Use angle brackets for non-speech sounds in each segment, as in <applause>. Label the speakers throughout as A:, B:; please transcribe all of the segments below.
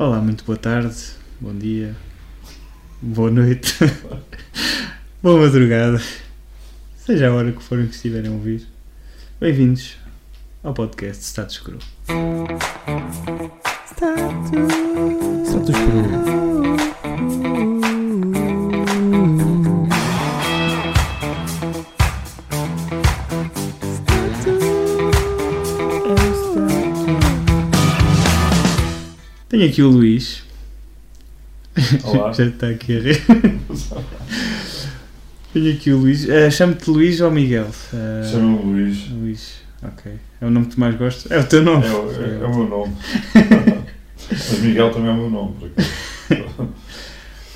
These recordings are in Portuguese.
A: Olá, muito boa tarde, bom dia, boa noite, <laughs> boa madrugada, seja a hora que forem que estiverem a ouvir. Bem-vindos ao podcast Status Cru.
B: Status Cru.
A: Tenho aqui o Luís,
C: Olá. <laughs>
A: já está aqui a rir. Tenho aqui o Luís, Eh, chamo-te Luís ou Miguel? Eh,
C: Chama-me Luís.
A: Luís, ok. É o nome que tu mais gostas? É o teu nome?
C: É, o- é- é o meu nome. <laughs> Mas Miguel também é o meu nome. por acaso.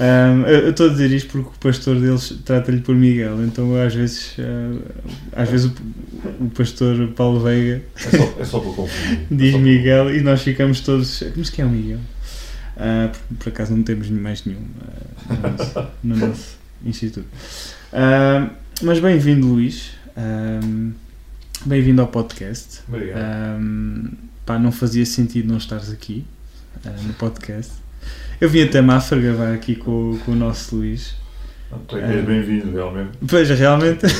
A: Ahm, eu estou a dizer isto porque o pastor deles trata-lhe por Miguel, então às vezes, ah, às vezes o, o pastor Paulo Veiga
C: É só, é só para confundir. <laughs> É
A: diz
C: para-
A: Miguel e nós ficamos todos. Mas quem é o Miguel? Ah, por, por acaso não temos mais nenhum ah, no, nosso, no nosso instituto. Mas bem-vindo, Luís. Bem-vindo ao podcast.
C: Obrigado.
A: Um, pá, não fazia sentido não estares aqui uh, no podcast. Eu vim até Mafra gravar aqui com, com o nosso Luís.
C: Tu é és bem-vindo, realmente.
A: Pois, realmente, <laughs>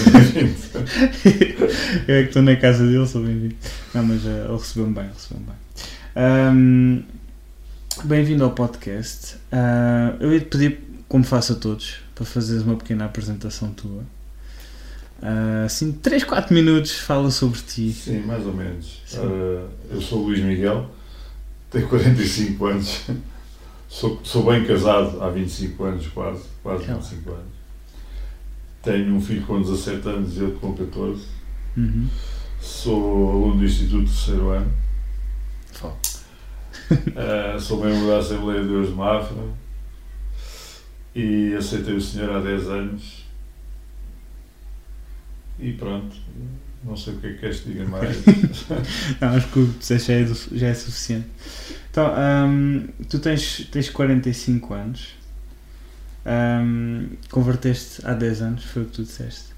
A: eu é que estou na casa dele, sou bem-vindo. Não, mas uh, ele recebeu-me bem, recebeu-me bem. Um, bem-vindo ao podcast. Uh, eu ia te pedir, como faço a todos, para fazeres uma pequena apresentação tua. Uh, assim, 3, 4 minutos, fala sobre ti.
C: Sim, mais ou menos. Ora, eu sou o Luís Miguel, tenho 45 anos, sou, sou bem casado há 25 anos, quase, quase
A: É lá.
C: 25 anos. Tenho um filho com 17 anos e outro com 14.
A: Uhum.
C: Sou aluno do Instituto Terceiro Ano.
A: Fala. <laughs>
C: Uh, sou membro da Assembleia de Deus de Mafra e aceitei o senhor há 10 anos. E pronto, não sei o que é que queres que diga mais. <laughs>
A: Não, acho que o que disseste já é, do- já é suficiente. Então, hum, tu tens, tens 45 anos, hum, converteste há 10 anos, foi o que tu disseste.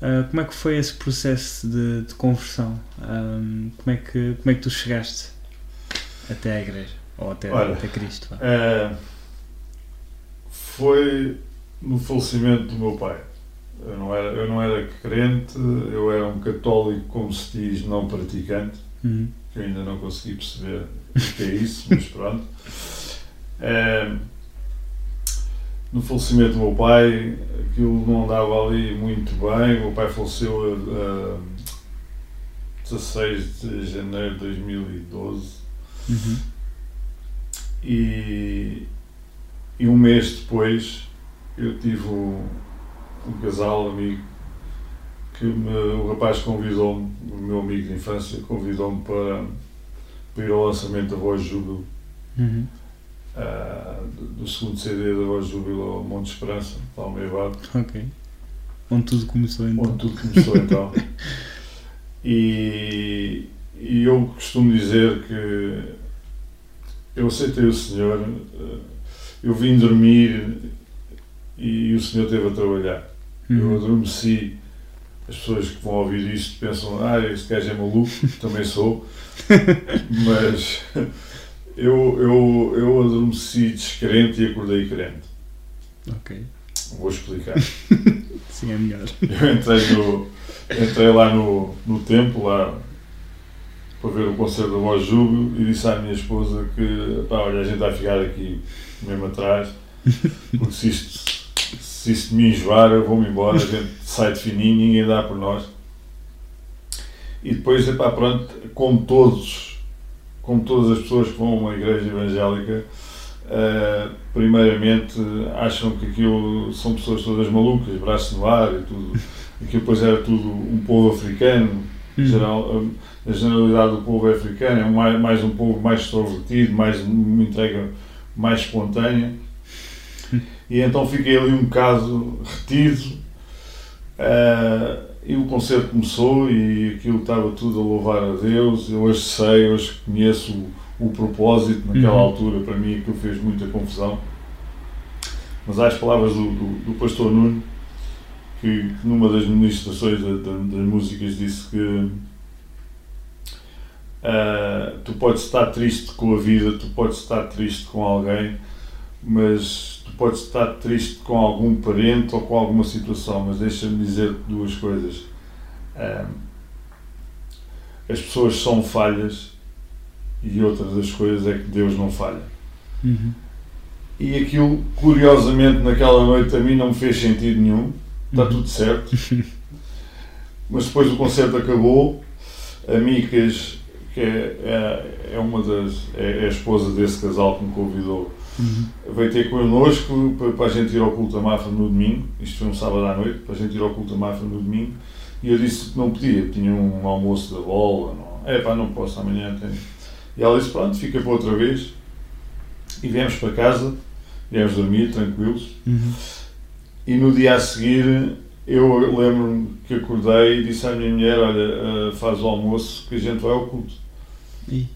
A: Ah, como é que foi esse processo de, de conversão? Hum, como, é que, como é que tu chegaste até à igreja? Ou até,
C: Olha,
A: até Cristo?
C: Uh, foi no falecimento do meu pai. Eu não, era, eu não era crente, eu era um católico, como se diz, não praticante.
A: Uhum.
C: que eu ainda não consegui perceber o que é isso, mas pronto. Eh, no falecimento do meu pai, aquilo não andava ali muito bem. O meu pai faleceu a, a 16 de janeiro de 2012
A: Uhum.
C: e, e um mês depois eu tive um, um casal amigo que me, o rapaz convidou-me, o meu amigo de infância, convidou-me para, para ir ao lançamento da Voz Júbilo,
A: Uhum.
C: ah, do, do segundo CD da Voz Júbilo ao Monte Esperança, Palmeirado,
A: Ok. Onde tudo começou então.
C: onde tudo começou então. <laughs> E, e eu costumo dizer que eu aceitei o Senhor, eh, eu vim dormir e o Senhor esteve a trabalhar. Eu adormeci. As pessoas que vão ouvir isto pensam, ah, este gajo é maluco, também sou. <laughs> Mas eu, eu, eu adormeci descrente e acordei crente.
A: Ok.
C: Vou explicar. <laughs>
A: Sim, é melhor.
C: Eu entrei, no, entrei lá no, no templo, lá para ver o concerto da Voz Júbilo e disse à minha esposa que, pá, olha, a gente vai ficar aqui mesmo atrás, porque se isto, se isto me enjoar, eu vou-me embora, a gente <laughs> sai de fininho, ninguém dá por nós. E depois, epá, pronto, como todos, como todas as pessoas que vão a uma igreja evangélica, eh, primeiramente acham que aquilo são pessoas todas malucas, braços no ar e tudo. Aquilo depois era tudo um povo africano,
A: Uhum.
C: geral, a generalidade do povo é africano, é mais, mais um povo mais extrovertido, mais uma entrega mais espontânea. E então fiquei ali um bocado retido. eh, e o concerto começou e aquilo estava tudo a louvar a Deus. Eu hoje sei, hoje conheço o, o propósito. Naquela
A: Uhum.
C: altura, para mim, aquilo fez muita confusão. Mas há as palavras do, do, do pastor Nuno, que, que numa das ministrações da- da- das músicas disse que Ah, tu podes estar triste com a vida, tu podes estar triste com alguém, mas tu podes estar triste com algum parente ou com alguma situação, mas deixa-me dizer duas coisas. As pessoas são falhas e outra das coisas é que Deus não falha.
A: Uhum.
C: E aquilo, curiosamente, naquela noite a mim não me fez sentido nenhum. Está
A: Uhum.
C: tudo certo. <laughs> Mas depois o concerto acabou. A Micas, que é, é, é uma das. É, é a esposa desse casal que me convidou,
A: Uhum.
C: veio ter connosco para, para a gente ir ao culto da Mafra no domingo. Isto foi um sábado à noite, para a gente ir ao culto da Mafra no domingo. E eu disse que não podia, tinha um almoço da bola. Não, é pá, não posso, amanhã tenho. E ela disse: pronto, fica para outra vez. E viemos para casa, viemos dormir tranquilos.
A: Uhum.
C: E no dia a seguir eu lembro-me que acordei e disse à minha mulher, olha, ah, faz o almoço que a gente vai ao culto.
A: E-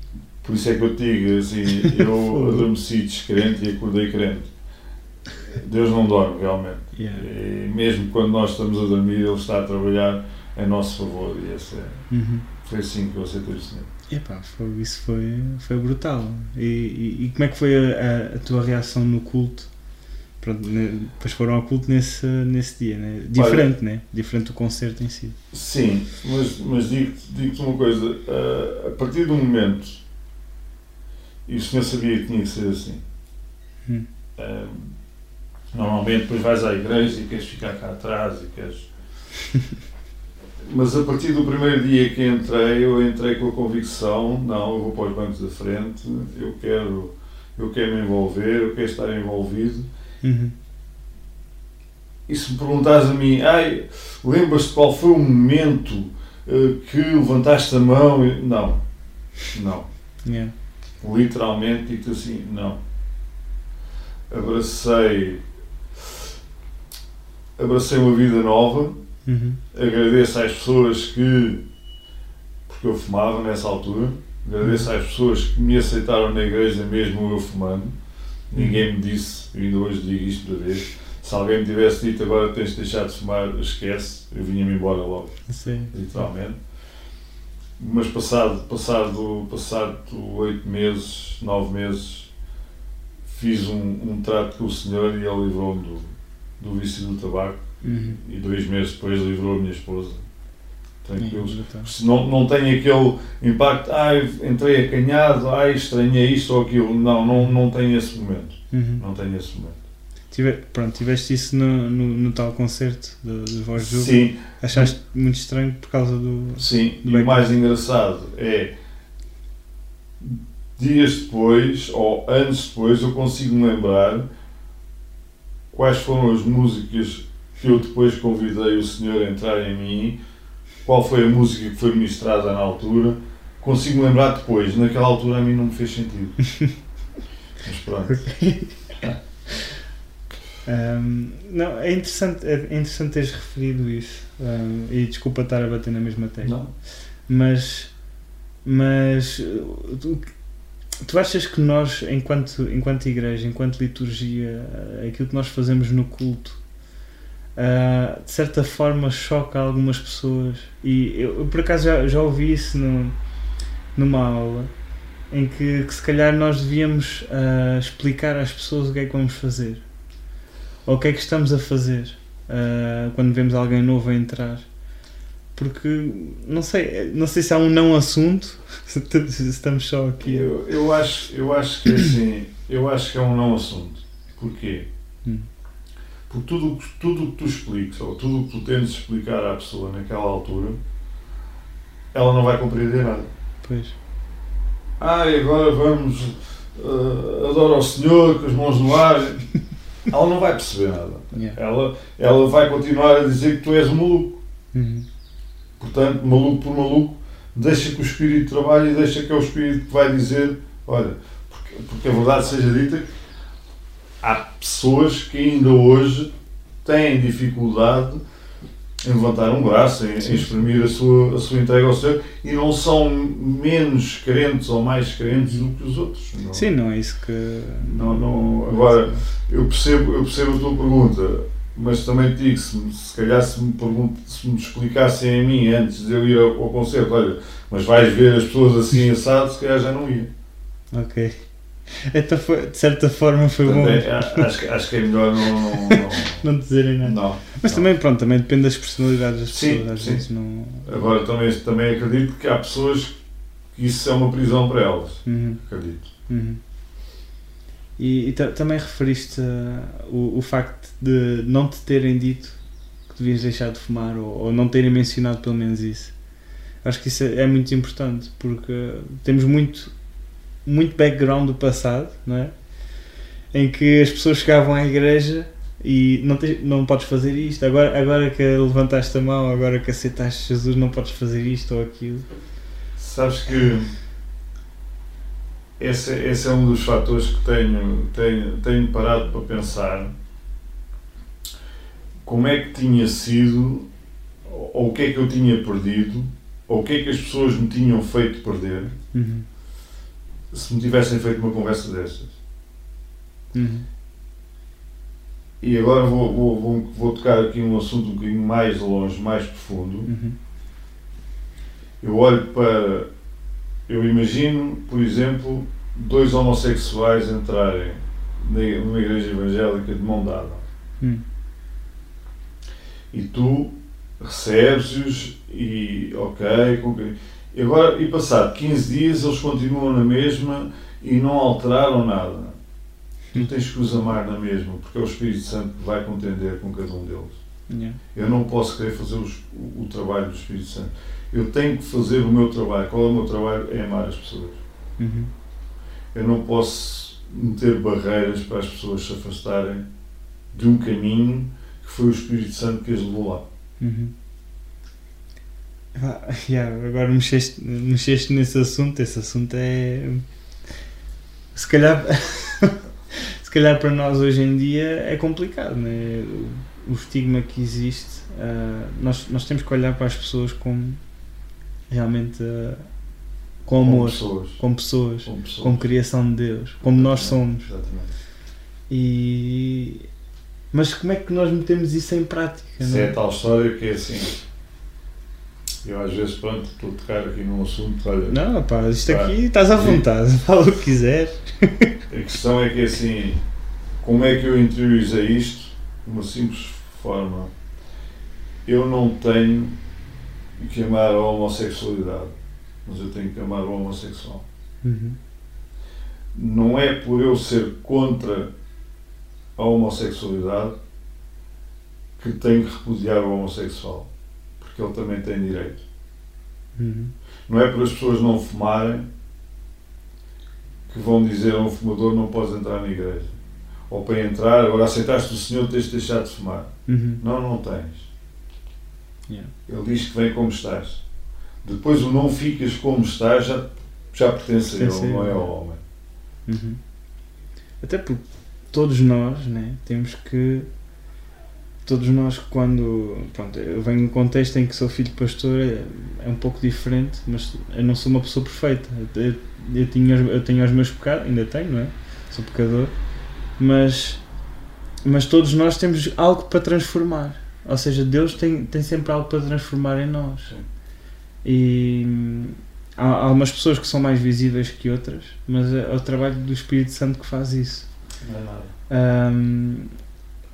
C: Por isso é que eu te digo, assim, eu <laughs> adormeci descrente e acordei crente. Deus não dorme realmente.
A: Yeah.
C: E mesmo quando nós estamos a dormir, Ele está a trabalhar em nosso favor. E esse é,
A: Uhum.
C: foi assim que eu aceitei o Senhor.
A: Epá, foi, isso foi, foi brutal. E, e, e como é que foi a, a- a tua reação no culto? Pronto, né, depois foram ao culto nesse, nesse dia, né? Diferente, né? Diferente do concerto em si.
C: Sim, mas, mas digo-te digo uma coisa, ah, a partir do momento, e o senhor sabia que tinha que ser assim,
A: Hum.
C: ah, normalmente depois vais à igreja e queres ficar cá atrás e queres... <laughs> Mas a partir do primeiro dia que entrei, eu entrei com a convicção, não, eu vou para os bancos da frente, eu quero, eu quero me envolver, eu quero estar envolvido,
A: Uhum.
C: E se me perguntares a mim, ai, lembras-te qual foi o momento eh, que levantaste a mão? Não, não.
A: Yeah.
C: Literalmente, digo assim, não. Abracei, abracei uma vida nova,
A: Uhum.
C: agradeço às pessoas que, porque eu fumava nessa altura, agradeço às pessoas que me aceitaram na igreja mesmo eu fumando. Ninguém me disse, ainda hoje digo isto para ver, se alguém me tivesse dito agora tens de deixar de fumar, esquece, eu vinha-me embora logo,
A: Sim.
C: literalmente. Mas passado, passado, passado oito meses, nove meses, fiz um, um trato com o Senhor e Ele livrou-me do, do vício do tabaco
A: Uhum.
C: e dois meses depois livrou a minha esposa. Tranquilos.
A: brutal.
C: Se não, não tem aquele impacto, ai, entrei acanhado, ai, estranhei isto ou aquilo. Não, não, não tem esse momento.
A: Uhum.
C: Não tem esse momento.
A: Tive, pronto, tiveste isso no, no, no tal concerto do- dos Voz de Juba.
C: Sim,
A: Achaste muito estranho por causa do.
C: sim. E
A: Bem-
C: o mais engraçado é dias depois ou anos depois eu consigo me lembrar quais foram as músicas que eu depois convidei o senhor a entrar em mim, qual foi a música que foi ministrada na altura, consigo me lembrar depois, naquela altura a mim não me fez sentido. <laughs> Mas pronto.
A: Não, é interessante, é interessante teres referido isso. Ahm, e desculpa estar a bater na mesma tecla.
C: Não?
A: Mas. Mas. Tu, tu achas que nós, enquanto, enquanto igreja, enquanto liturgia, aquilo que nós fazemos no culto, uh, de certa forma choca algumas pessoas? E eu, eu, por acaso já, já ouvi isso no, numa aula em que, que se calhar nós devíamos uh, explicar às pessoas o que é que vamos fazer ou o que é que estamos a fazer uh, quando vemos alguém novo a entrar porque não sei não sei se há um não assunto <laughs> se estamos só aqui
C: Eu, eu, acho, eu acho que é assim, eu acho que é um não assunto. Porquê?
A: Hum.
C: Porque tudo o que tudo o que tu expliques, ou tudo o que tu tentes explicar à pessoa naquela altura, ela não vai compreender nada.
A: pois
C: Ah, e agora vamos, uh, adora ao Senhor com as mãos no ar. <laughs> Ela não vai perceber nada.
A: yeah.
C: Ela, ela vai continuar a dizer que tu és maluco.
A: Uhum.
C: Portanto, maluco por maluco, deixa que o Espírito trabalhe e deixa que é o Espírito que vai dizer, olha, porque, porque a verdade seja dita, há pessoas que ainda hoje têm dificuldade em levantar um braço, em, em exprimir a sua, a sua entrega ao Senhor e não são menos crentes ou mais crentes do que os outros. Não,
A: sim não é isso que
C: Não, não, agora, eu percebo, eu percebo a tua pergunta. mas também te digo, se, se calhar se me, pergunt, se me explicassem a mim antes de eu ir ao, ao concerto, olha, mas vais ver as pessoas assim assado, se calhar já não ia.
A: Ok. Então, foi, de certa forma, foi bom
C: acho, que- acho que é melhor não. não, não, <laughs>
A: não dizerem nada.
C: não.
A: Mas
C: não.
A: também, pronto, também depende das personalidades das
C: Sim,
A: pessoas. Às
C: sim.
A: vezes não.
C: Agora também, também acredito que há pessoas que isso é uma prisão para elas.
A: Uhum,
C: Acredito.
A: uhum. E, e ta- também referiste uh, o, o facto de não te terem dito que devias deixar de fumar ou, ou não terem mencionado pelo menos isso. Acho que isso é, é muito importante porque temos muito, muito background do passado, não é? Em que as pessoas chegavam à igreja e não, tens, não podes fazer isto, agora, agora que levantaste a mão, agora que aceitaste Jesus, não podes fazer isto ou aquilo.
C: Sabes que esse, esse é um dos fatores que tenho, tenho, tenho parado para pensar como é que tinha sido, ou o que é que eu tinha perdido, ou o que é que as pessoas me tinham feito perder
A: Uhum.
C: Se me tivessem feito uma conversa destas.
A: Uhum.
C: E agora vou, vou, vou, vou tocar aqui um assunto um bocadinho mais longe, mais profundo.
A: Uhum.
C: Eu olho para. Eu imagino, por exemplo, dois homossexuais entrarem numa igreja evangélica de mão dada.
A: Hum.
C: E tu recebes-os e. ok. com- E agora, e passado 15 dias, eles continuam na mesma e não alteraram nada. Tu tens que os amar na mesma, porque é o Espírito Santo que vai contender com cada um deles.
A: Yeah.
C: Eu não posso querer fazer os- o, o trabalho do Espírito Santo. Eu tenho que fazer o meu trabalho. Qual é o meu trabalho? É amar as pessoas.
A: Uhum.
C: Eu não posso meter barreiras para as pessoas se afastarem de um caminho que foi o Espírito Santo que as levou lá.
A: Uhum. Ah, yeah, agora mexeste, mexeste nesse assunto, esse assunto é. Se calhar. <laughs> se calhar para nós hoje em dia é complicado, né? o, o estigma que existe. ah, nós, nós temos que olhar para as pessoas como realmente ah, com
C: Com
A: amor,
C: pessoas.
A: com pessoas,
C: Com pessoas.
A: como criação de Deus, como nós somos.
C: Exatamente.
A: E. Mas como é que nós metemos isso em prática?
C: Isso
A: não
C: é a tal história que é assim. Eu às vezes, pronto, estou a tocar aqui num assunto, olha,
A: Não, pá, isto
C: Pá,
A: aqui estás à vontade, <laughs> fala o que quiseres.
C: A questão é que assim, como é que eu interiorizei isto? De uma simples forma. Eu não tenho que amar a homossexualidade, mas eu tenho que amar o homossexual. Não é por eu ser contra a homossexualidade que tenho que repudiar o homossexual, porque ele também tem direito.
A: Uhum.
C: Não é por as pessoas não fumarem que vão dizer a um fumador não podes entrar na igreja. Ou para entrar, agora aceitaste o Senhor, tens de deixar de fumar.
A: Uhum.
C: Não, não tens.
A: Yeah.
C: Ele diz que vem como estás. Depois o não ficas como estás já, já pertence a
A: Pertence a
C: ele, não é ao homem.
A: Uhum. Até porque todos nós né, temos que. Todos nós, quando. Pronto, eu venho num contexto em que sou filho de pastor, é, é um pouco diferente, mas eu não sou uma pessoa perfeita. Eu, eu, tinha, os- eu tenho os meus pecados, ainda tenho, não é? Sou pecador, mas. Mas todos nós temos algo para transformar. Ou seja, Deus tem, tem sempre algo para transformar em nós. E há, há umas pessoas que são mais visíveis que outras, mas é, é o trabalho do Espírito Santo que faz isso.
C: Não é nada.
A: Hum,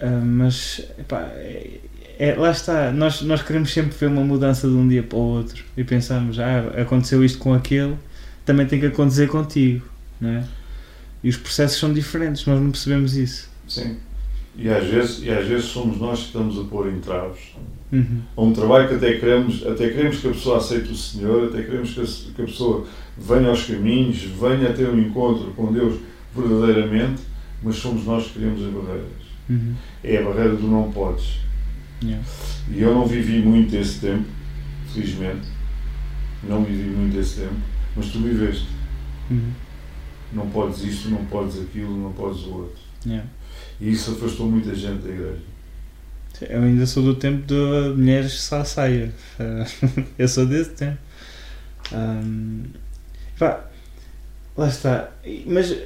A: hum, mas epá, é, é- lá está, nós, nós queremos sempre ver uma mudança de um dia para o outro e pensamos, ah, aconteceu isto com aquele, também tem que acontecer contigo, não é? E os processos são diferentes, nós não percebemos isso.
C: Sim. E às, vezes, e às vezes somos nós que estamos a pôr entraves
A: Uhum.
C: a um trabalho que até queremos, até queremos que a pessoa aceite o Senhor, até queremos que a, que a pessoa venha aos caminhos, venha a ter um encontro com Deus verdadeiramente, mas somos nós que criamos as barreiras.
A: Uhum.
C: É a barreira do não podes.
A: Yeah.
C: E eu não vivi muito esse tempo, felizmente. Não vivi muito esse tempo, mas tu viveste.
A: Uhum.
C: Não podes isto, não podes aquilo, não podes o outro.
A: Yeah.
C: E isso afastou muita gente da igreja.
A: Eu ainda sou do tempo de mulheres só saia. <laughs> Eu sou desse tempo. Hum, pá, lá está. Mas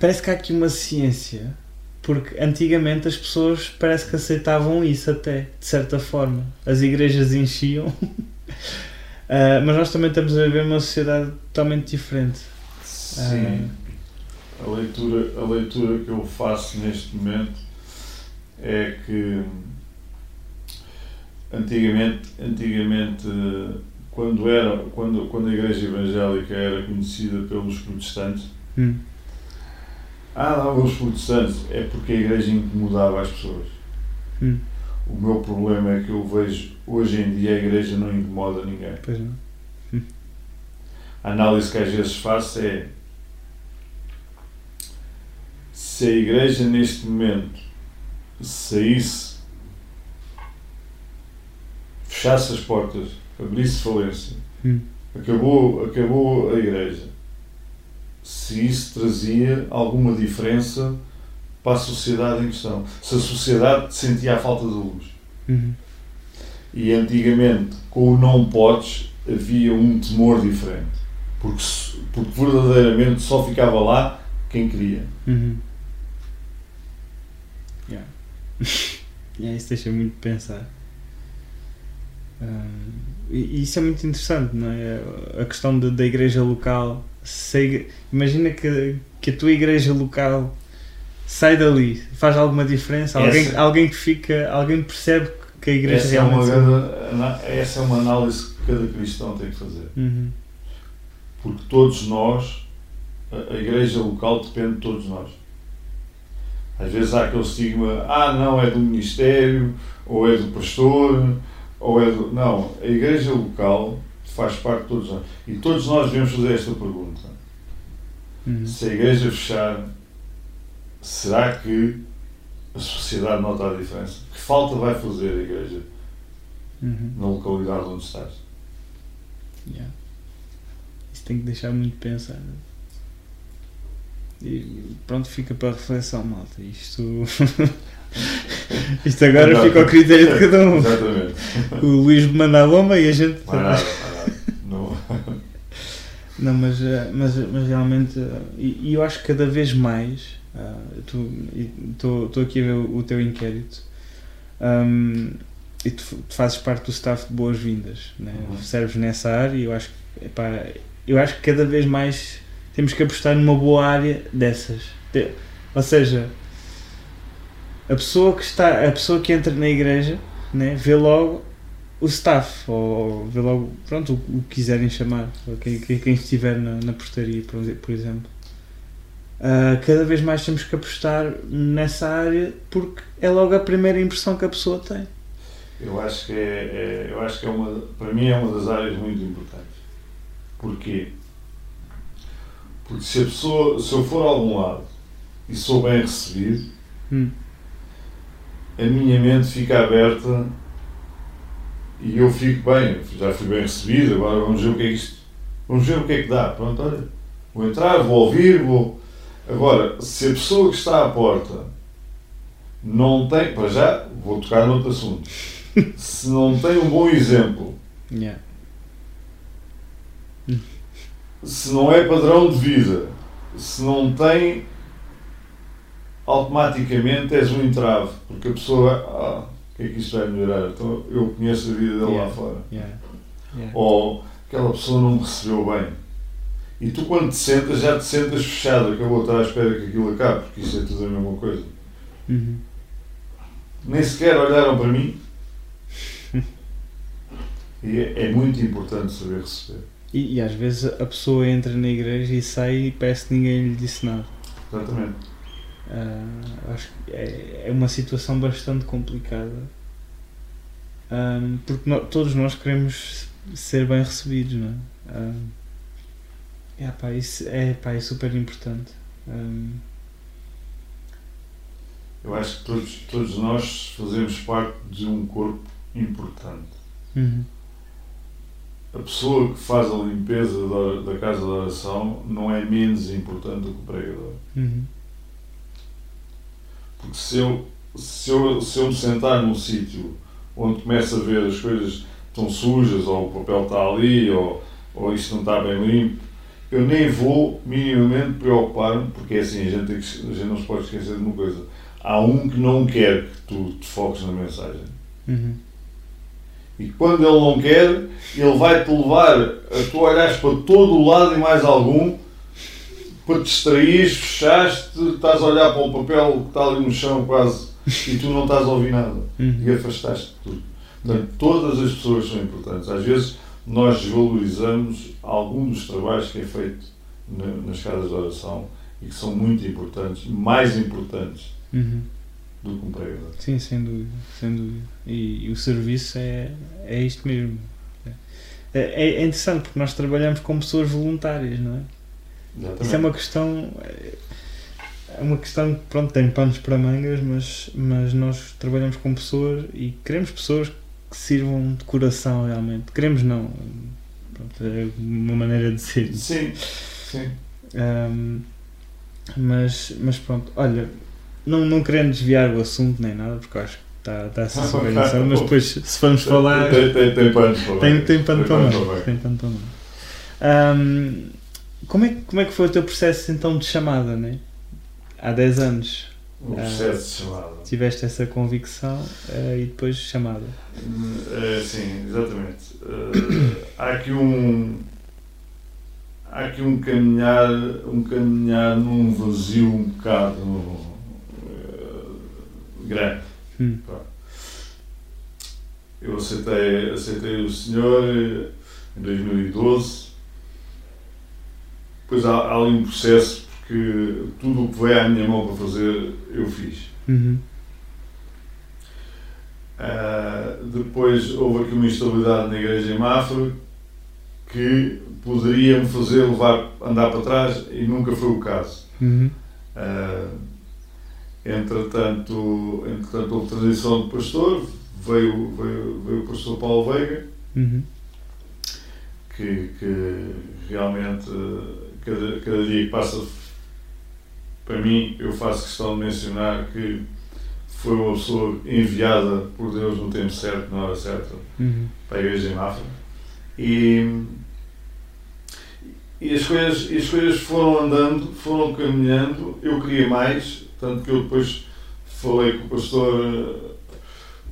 A: parece que há aqui uma ciência porque antigamente as pessoas parece que aceitavam isso até, de certa forma. As igrejas enchiam. <laughs> Ah, mas nós também estamos a viver uma sociedade totalmente diferente.
C: Sim. A leitura, a leitura que eu faço neste momento é que antigamente, antigamente quando, era, quando, quando a igreja evangélica era conhecida pelos protestantes,
A: Hum.
C: Ah não, os protestantes, é porque a igreja incomodava as pessoas.
A: Hum.
C: O meu problema é que eu vejo hoje em dia a igreja não incomoda ninguém.
A: Pois não.
C: A análise que às vezes faço é se a igreja neste momento saísse, fechasse as portas, abrisse falência,
A: Hum.
C: acabou, acabou a igreja, se isso trazia alguma diferença para a sociedade em questão, se a sociedade sentia a falta de luz.
A: Uhum.
C: E antigamente, com o não podes, havia um temor diferente. Porque, porque verdadeiramente só ficava lá quem queria.
A: Uhum. <laughs> Yeah. <laughs> yeah, isso deixa muito de pensar. E e isso é muito interessante, não é? A questão de- da igreja local. Se imagina que, que a tua igreja local sai dali, faz alguma diferença? Alguém,
C: Essa-
A: alguém que fica, alguém percebe que a igreja
C: Essa é, uma grande, essa é uma análise que cada cristão tem que fazer.
A: Uhum.
C: Porque todos nós, a, a igreja local depende de todos nós. Às vezes há aquele estigma, ah não, é do ministério, ou é do pastor, ou é do. Não, a igreja local faz parte de todos nós. E todos nós devemos fazer esta pergunta.
A: Uhum.
C: Se a igreja fechar, será que a sociedade nota a diferença? Que falta vai fazer a igreja
A: Uhum.
C: na localidade onde estás?
A: Yeah. Isso tem que deixar muito pensar. E pronto, fica para a reflexão, malta. Isto. <laughs> Isto agora
C: Não.
A: fica ao critério de cada um.
C: Exatamente.
A: O Luís manda a bomba e a gente.
C: Não.
A: Não, mas, eh, mas, mas realmente. eh, E, e eu acho que cada vez mais. Estou aqui a ver o, o teu inquérito. ahm, e tu, tu fazes parte do staff de Boas-Vindas. Né?
C: Uhum.
A: Serves nessa área e eu acho, que, epá, eu acho que cada vez mais temos que apostar numa boa área dessas. De- ou seja, a pessoa que está, a pessoa que entra na igreja né, vê logo o staff, ou, ou logo pronto, o, o que quiserem chamar, quem, quem, estiver na, na portaria, por, por exemplo. Ah, cada vez mais temos que apostar nessa área porque é logo a primeira impressão que a pessoa tem.
C: Eu acho que é, é- eu acho que é uma, para mim é uma das áreas muito importantes. Porquê? Porque se a pessoa, se eu for a algum lado e sou bem recebido,
A: Hum.
C: a minha mente fica aberta e eu fico bem, já fui bem recebido, agora vamos ver o que é isto. Vamos ver o que é que dá. Pronto, olha, vou entrar, vou ouvir, vou. Agora, se a pessoa que está à porta não tem, para já, vou tocar noutro assunto. <laughs> Se não tem um bom exemplo,
A: Yeah.
C: se não é padrão de vida, se não tem, automaticamente és um entrave, porque a pessoa, ah, é que isto vai melhorar? Então eu conheço a vida dele lá
A: Yeah.
C: fora.
A: Yeah. Yeah.
C: Ou aquela pessoa não me recebeu bem. E tu quando te sentas, já te sentas fechado, vou estar à espera que aquilo acabe, porque isso é tudo a mesma coisa.
A: Uhum.
C: Nem sequer olharam para mim. <laughs> E é, é muito importante saber receber.
A: E, e às vezes a pessoa entra na igreja e sai e parece que ninguém lhe disse nada.
C: Exatamente.
A: Ah, acho que é, é uma situação bastante complicada. Ahm, porque nó- todos nós queremos ser bem recebidos, não é? Ahm, é, pá, isso é, pá, é super importante. Ahm,
C: Eu acho que todos, todos nós fazemos parte de um corpo importante.
A: uhum,
C: A pessoa que faz a limpeza da, da casa de oração não é menos importante do que o pregador.
A: uhum,
C: Porque se eu, se eu, se eu me sentar num sítio onde começo a ver as coisas estão sujas, ou o papel está ali, ou, ou isto não está bem limpo, eu nem vou minimamente preocupar-me, porque é assim, a gente, a gente não se pode esquecer de uma coisa. Há um que não quer que tu te foques na mensagem.
A: Uhum.
C: E quando ele não quer, ele vai-te levar a tu olhares para todo o lado e mais algum para te distraíres, fechaste, estás a olhar para o papel que está ali no chão quase e tu não estás a ouvir nada
A: Uhum.
C: e afastaste de tudo. Portanto, todas as pessoas são importantes. Às vezes nós desvalorizamos algum dos trabalhos que é feito na- nas casas de oração e que são muito importantes, mais importantes
A: Uhum.
C: do que um pregador.
A: Sim, sem dúvida, sem dúvida. E, e o serviço é, é isto mesmo. É, é interessante porque nós trabalhamos com pessoas voluntárias, não é?
C: Exatamente.
A: Isso é uma questão. É uma questão que, pronto, tem panos para mangas, mas, mas nós trabalhamos com pessoas e queremos pessoas que sirvam de coração realmente. Queremos não. Pronto, é uma maneira de ser.
C: Sim, sim.
A: Ahm, mas, mas pronto, olha, não, não querendo desviar o assunto nem nada, porque eu acho que está, está a ser interessante, mas depois, se formos falar.
C: Tem, tem, tem panos para
A: Tem,
C: manga.
A: tem pano para. Tem pano para manga. Como, é, que- como é que foi o teu processo então de chamada, né? Há 10 anos
C: O processo de chamada.
A: tiveste essa convicção eh, e depois chamada.
C: É, sim, exatamente. Eh, há aqui um. Há aqui um caminhar, um caminhar num vazio um bocado grande.
A: Hum.
C: Eu aceitei, aceitei o senhor em 2012. Depois há, há ali um processo porque tudo o que veio à minha mão para fazer eu fiz.
A: Uhum.
C: Ah, depois houve aqui uma instabilidade na igreja em Mafra que poderia me fazer levar, andar para trás e nunca foi o caso.
A: Uhum.
C: Ah, entretanto, entretanto, houve transição de pastor, veio, veio, veio o pastor Paulo Veiga,
A: Uhum.
C: que, que realmente cada, cada dia que passa para mim, eu faço questão de mencionar que foi uma pessoa enviada por Deus no tempo certo, na hora certa,
A: Uhum.
C: para a igreja em Mafra. E, e as, coisas, as coisas foram andando, foram caminhando. Eu queria mais, tanto que eu depois falei com o pastor eh,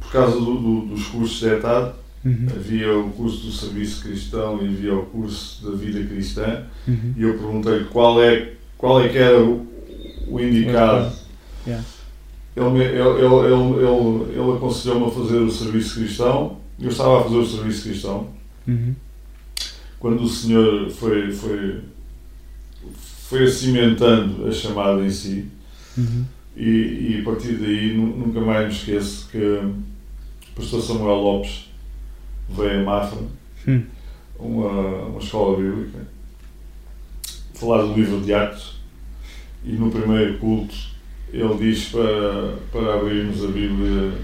C: por causa do, do- dos cursos de ETAD.
A: Uhum.
C: Havia o curso do serviço cristão e havia o curso da vida cristã.
A: Uhum.
C: E eu perguntei-lhe qual é, qual é que era o, o indicado.
A: Yeah.
C: Ele, ele, ele, ele, ele, aconselhou-me a fazer o serviço cristão. Eu estava a fazer o serviço cristão.
A: Uhum.
C: Quando o Senhor foi, foi, foi cimentando a chamada em si,
A: Uhum.
C: e, e a partir daí nu- nunca mais me esqueço que o pastor Samuel Lopes veio a Mafra,
A: Hum.
C: uma, uma escola bíblica, falar do livro de Atos, e no primeiro culto ele diz para, para abrirmos a Bíblia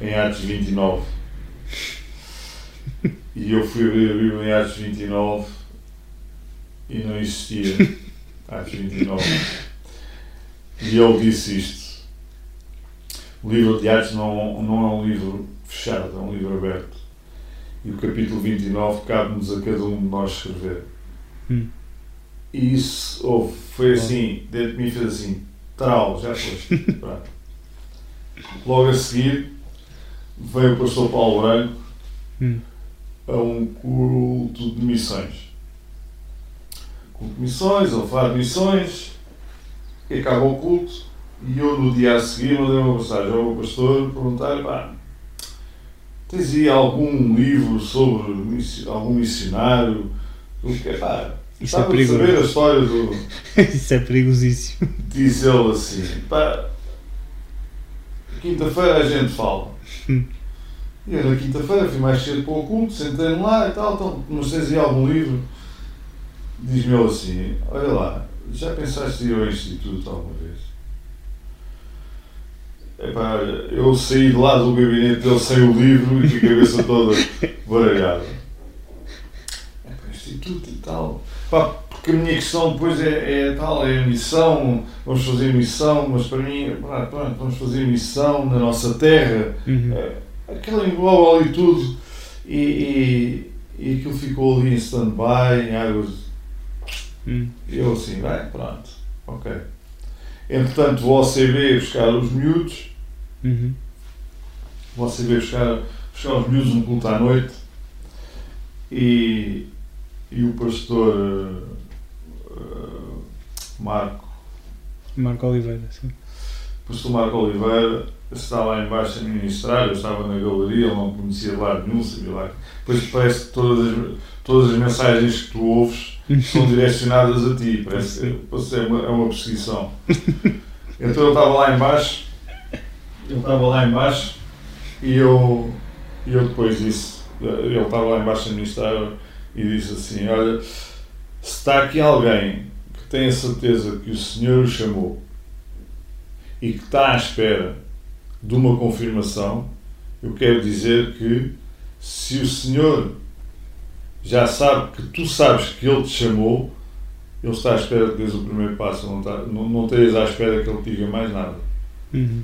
C: em Atos 29. E eu fui abrir a Bíblia em Atos 29 e não existia <laughs> Atos 29. E ele disse isto. O livro de Atos não, não é um livro fechado, é um livro aberto. E o capítulo 29 cabe-nos a cada um de nós escrever.
A: Hum.
C: E isso houve, foi assim, dentro de mim fez assim, trau, já foste. <laughs> Logo a seguir veio o pastor Paulo Branco
A: Hum.
C: a um culto de missões. Culto de missões, ele faz missões, e acaba o culto, e eu no dia a seguir mandei uma mensagem ao meu pastor perguntar pá, tens aí algum livro sobre algum missionário? Pá?
A: Isso é
C: de saber a
A: perigoso.
C: história do. <laughs>
A: Isso é perigosíssimo.
C: Diz ele assim, pá, quinta-feira a gente fala.
A: Hum.
C: E eu na quinta-feira fui mais cedo para o culto, sentei-me lá e tal, então, mas tens aí algum livro? Diz-me ele assim, olha lá, já pensaste em ir ao Instituto alguma vez? Epá, eu saí de lá do gabinete dele sem o livro e com a cabeça toda <laughs> baralhada. Epá, Instituto e tal. Pá, porque a minha questão depois é, é tal, é a missão, vamos fazer missão, mas para mim, pá, pronto, vamos fazer missão na nossa terra,
A: Uhum.
C: é, aquilo engloba ali tudo e, e, e aquilo ficou ali em stand-by, em águas
A: Hum.
C: E eu assim, vai, pronto, ok. Entretanto, ao CB buscar os miúdos,
A: Uhum.
C: ao CB buscar, buscar os miúdos no culto à noite e, e o pastor eh, Marco,
A: Marco Oliveira, sim.
C: O pastor Marco Oliveira está lá embaixo a ministrar, eu estava na galeria, ele não conhecia de lado nenhum, sabia lá. Depois parece que todas as, todas as mensagens que tu ouves são <laughs> direcionadas a ti, parece que parece é uma, é uma perseguição. Então ele estava lá embaixo, ele estava lá embaixo e eu, e eu depois disse, ele estava lá embaixo a ministrar e disse assim, olha, se está aqui alguém que tem a certeza que o Senhor o chamou e que está à espera de uma confirmação, eu quero dizer que se o Senhor já sabe que tu sabes que Ele te chamou, Ele está à espera que dês o primeiro passo, não, está, não, não estejas à espera que Ele te diga mais nada.
A: Uhum.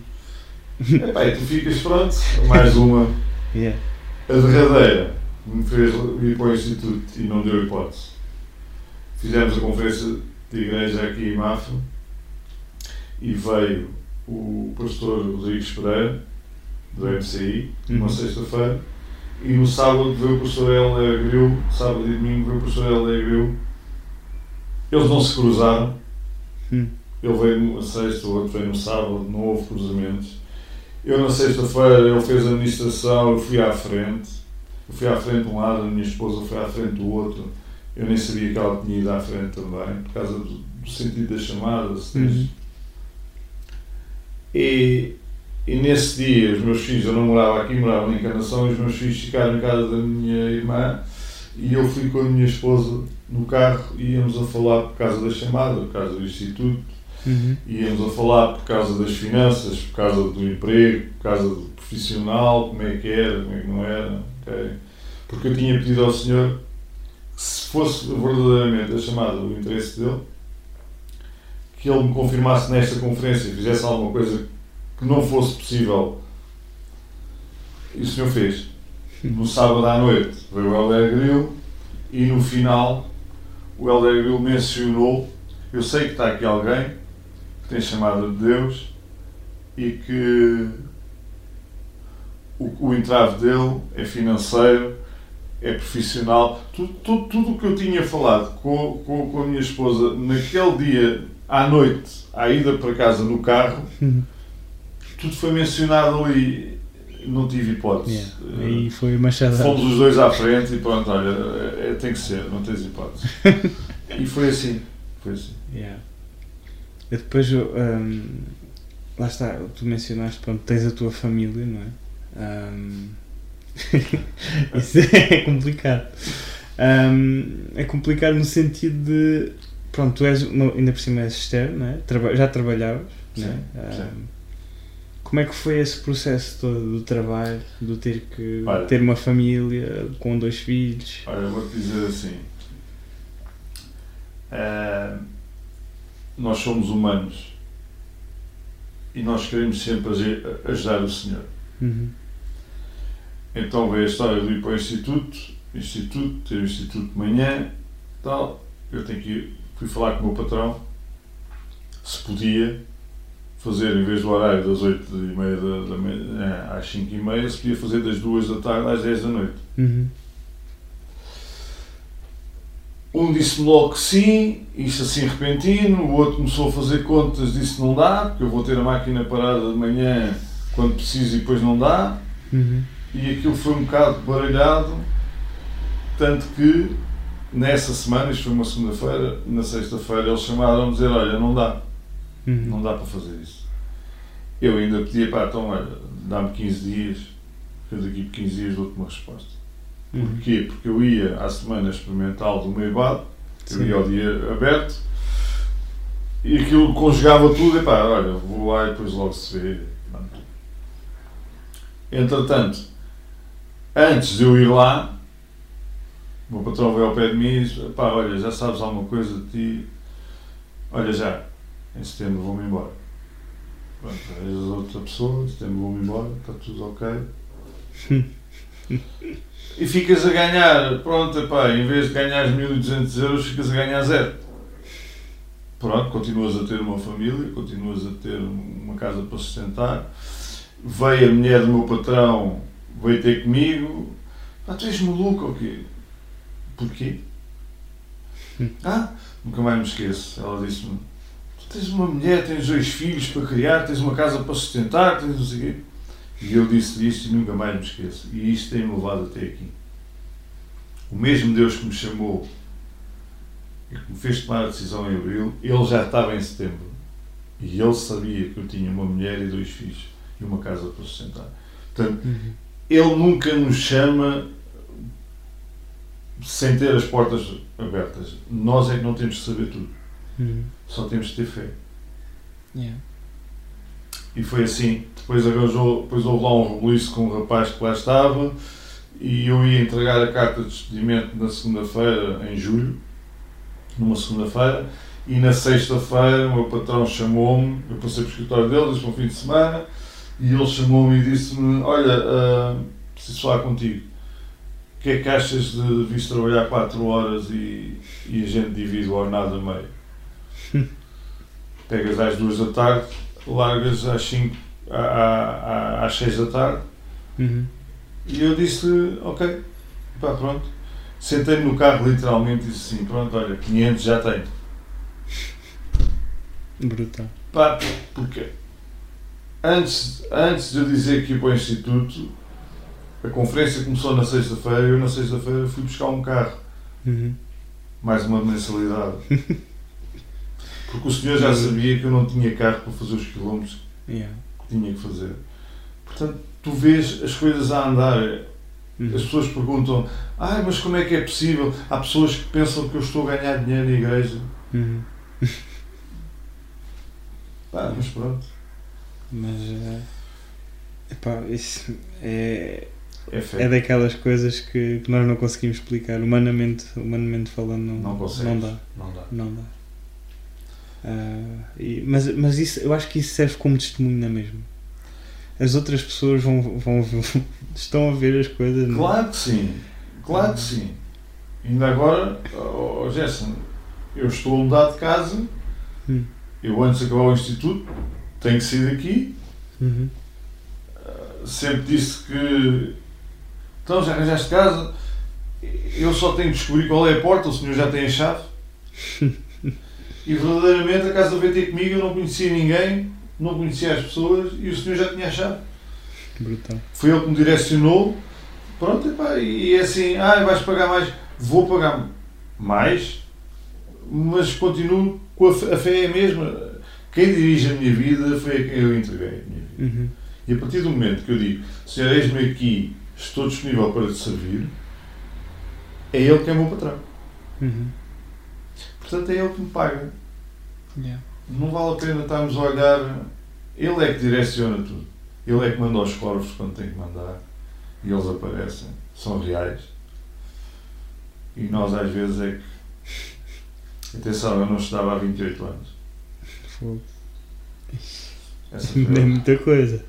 A: <laughs>
C: Epá, e tu ficas pronto, mais uma. <laughs>
A: Yeah.
C: A derradeira me fez ir para o Instituto e não deu hipótese. Fizemos a conferência de igreja aqui em Mafra e veio o pastor Rodrigues Pereira, do MCI, numa
A: Uhum.
C: sexta-feira, e no sábado veio o pastor Helder Gril, sábado e domingo veio o pastor Helder Gril. Eles não se cruzaram,
A: Hum.
C: ele veio na sexta, o outro veio no sábado, não houve cruzamentos. Eu na sexta-feira, ele fez a administração, eu fui à frente. Eu fui à frente de um lado, a minha esposa foi à frente do outro. Eu nem sabia que ela tinha ido à frente também, por causa do, do sentido da chamada. se tens-
A: Uhum.
C: E, e nesse dia, os meus filhos, eu não morava aqui, morava na Encarnação, e os meus filhos ficaram em casa da minha irmã e eu fui com a minha esposa no carro e íamos a falar por causa da chamada, por causa do Instituto,
A: Uhum.
C: íamos a falar por causa das finanças, por causa do emprego, por causa do profissional, como é que era, como é que não era, ok? Porque eu tinha pedido ao Senhor que se fosse verdadeiramente a chamada do interesse dele, que ele me confirmasse nesta conferência e fizesse alguma coisa que não fosse possível. E o Senhor fez. No sábado à noite veio o Helder Gril e no final o Helder Gril mencionou, eu sei que está aqui alguém que tem chamada de Deus e que o, o entrave dele é financeiro, é profissional. Tudo, tudo, tudo o que eu tinha falado com, com, com a minha esposa naquele dia à noite, à ida para casa no carro,
A: Uhum.
C: tudo foi mencionado ali. Não tive hipótese.
A: Yeah. Aí foi machadada.
C: Fomos os dois à frente e pronto, olha, é- é- tem que ser, não tens hipótese. <laughs> e foi assim. Foi assim.
A: Yeah. E depois, hum, lá está, tu mencionaste, pronto, tens a tua família, não é? Hum, <laughs> isso é complicado. Hum, é complicado no sentido de, pronto, tu és, uma- ainda por cima és externo, não é? Traba- já trabalhavas, não é?
C: Sim,
A: Hum,
C: sim.
A: Como é que foi esse processo todo do trabalho, do ter que
C: Olha.
A: ter uma família com dois filhos?
C: Olha, vou-te dizer assim. eh, nós somos humanos e nós queremos sempre ajudar o Senhor.
A: Uhum.
C: Então veio a história de ir para o Instituto, Instituto, ter o Instituto de manhã, tal. Eu tenho que ir, fui falar com o meu patrão se podia fazer, em vez do horário das 8 e meia da, da manhã às 5 e meia, se podia fazer das 2 da tarde às 10 da noite.
A: Uhum.
C: Um disse-me logo que sim, isto assim repentino, o outro começou a fazer contas, disse não dá, porque eu vou ter a máquina parada de manhã quando preciso e depois não dá.
A: Uhum.
C: E aquilo foi um bocado baralhado, tanto que nessa semana, isto foi uma segunda-feira, na sexta-feira eles chamaram a dizer, olha, não dá,
A: Uhum.
C: não dá para fazer isso. Eu ainda pedia, pá, então olha, dá-me 15 dias, eu daqui por 15 dias dou-te uma resposta.
A: Uhum.
C: Porquê? Porque eu ia à semana experimental do meio-bado, eu
A: Sim.
C: ia ao dia aberto, e aquilo conjugava tudo, e pá, olha, vou lá e depois logo se vê. Entretanto, antes de eu ir lá, o meu patrão veio ao pé de mim e disse, pá, olha, já sabes alguma coisa de ti, olha já, em setembro vou-me embora. Pronto, és outra pessoa, em setembro vou-me embora, está tudo ok. e ficas a ganhar, pronto, epá, em vez de ganhar 1200 euros, ficas a ganhar zero. pronto, continuas a ter uma família, continuas a ter uma casa para sustentar. Veio a mulher do meu patrão, veio ter comigo. Ah, tu és maluco ou quê? Porquê? Ah, nunca mais me esqueço. Ela disse-me: Tu tens uma mulher, tens dois filhos para criar, tens uma casa para sustentar, tens não sei o quê. E eu disse-lhe isto e nunca mais me esqueço. E isto tem-me levado até aqui. O mesmo Deus que me chamou e que me fez tomar a decisão em abril, ele já estava em setembro. E ele sabia que eu tinha uma mulher e dois filhos e uma casa para sustentar. Portanto,
A: Uhum.
C: ele nunca nos chama sem ter as portas abertas. Nós é que não temos que saber tudo.
A: Uhum.
C: Só temos que ter fé.
A: Yeah.
C: E foi assim. Depois, arranjou, depois houve lá um rebuliço com um rapaz que lá estava e eu ia entregar a carta de despedimento na segunda-feira, em julho, numa segunda-feira, e na sexta-feira o meu patrão chamou-me, eu passei para o escritório dele, disse para um fim de semana, e ele chamou-me e disse-me, olha, ah, preciso falar contigo. O que é que achas de vir trabalhar 4 horas e, e a gente divide o ordenado a meio? <laughs> Pegas às 2 da tarde, largas às 5, à- à- à- às 6 da tarde,
A: Uhum.
C: e eu disse, ok, pá, pronto. Sentei-me no carro literalmente e disse assim, pronto, olha, 500 já tenho.
A: Brutal.
C: Pá, porque antes, antes de eu dizer que ia para o Instituto, a conferência começou na sexta-feira e eu na sexta-feira fui buscar um carro,
A: Uhum.
C: mais uma mensalidade. <laughs> Porque o senhor já sabia que eu não tinha carro para fazer os quilómetros
A: Yeah.
C: que tinha que fazer. Portanto, tu vês as coisas a andar.
A: Uhum.
C: As pessoas perguntam, ai, mas como é que é possível? Há pessoas que pensam que eu estou a ganhar dinheiro na igreja.
A: Uhum.
C: Pá, <laughs> mas pronto,
A: Mas. eh, epá, isso é,
C: é
A: é daquelas coisas que, que nós não conseguimos explicar. Humanamente, humanamente falando, não,
C: Não
A: não dá.
C: Não dá.
A: Não dá. Ah, e- mas mas isso, eu acho que isso serve como testemunho na mesma. As outras pessoas vão, vão, <laughs> estão a ver as coisas. é?
C: Claro que sim, claro que sim. Ainda agora, oh, Gerson, eu estou a mudar de casa,
A: Hum.
C: eu antes de acabar o instituto, tenho que sair daqui,
A: Uhum.
C: sempre disse que então já arranjaste casa, eu só tenho que descobrir qual é a porta, o senhor já tem a chave. <laughs> E verdadeiramente a casa veio ter comigo, eu não conhecia ninguém, não conhecia as pessoas e o senhor já tinha a chave.
A: Brutal.
C: Foi ele que me direcionou. Pronto, epá, e é assim, ah, vais pagar mais. Vou pagar mais, mas continuo com a fé, a fé é a mesma. Quem dirige a minha vida foi a quem eu entreguei a minha vida.
A: Uhum.
C: E a partir do momento que eu digo, Senhor, eis-me aqui, estou disponível para te servir, é Ele que é o meu patrão.
A: Uhum.
C: Portanto, é Ele que me paga.
A: Yeah.
C: Não vale a pena estarmos a olhar. Ele é que direciona tudo. Ele é que manda os corvos quando tem que mandar. E eles aparecem. São reais. E nós, às vezes, é que. Atenção, eu não estudava há 28 anos.
A: Fogo.
C: Essa foi
A: é <laughs> muita coisa.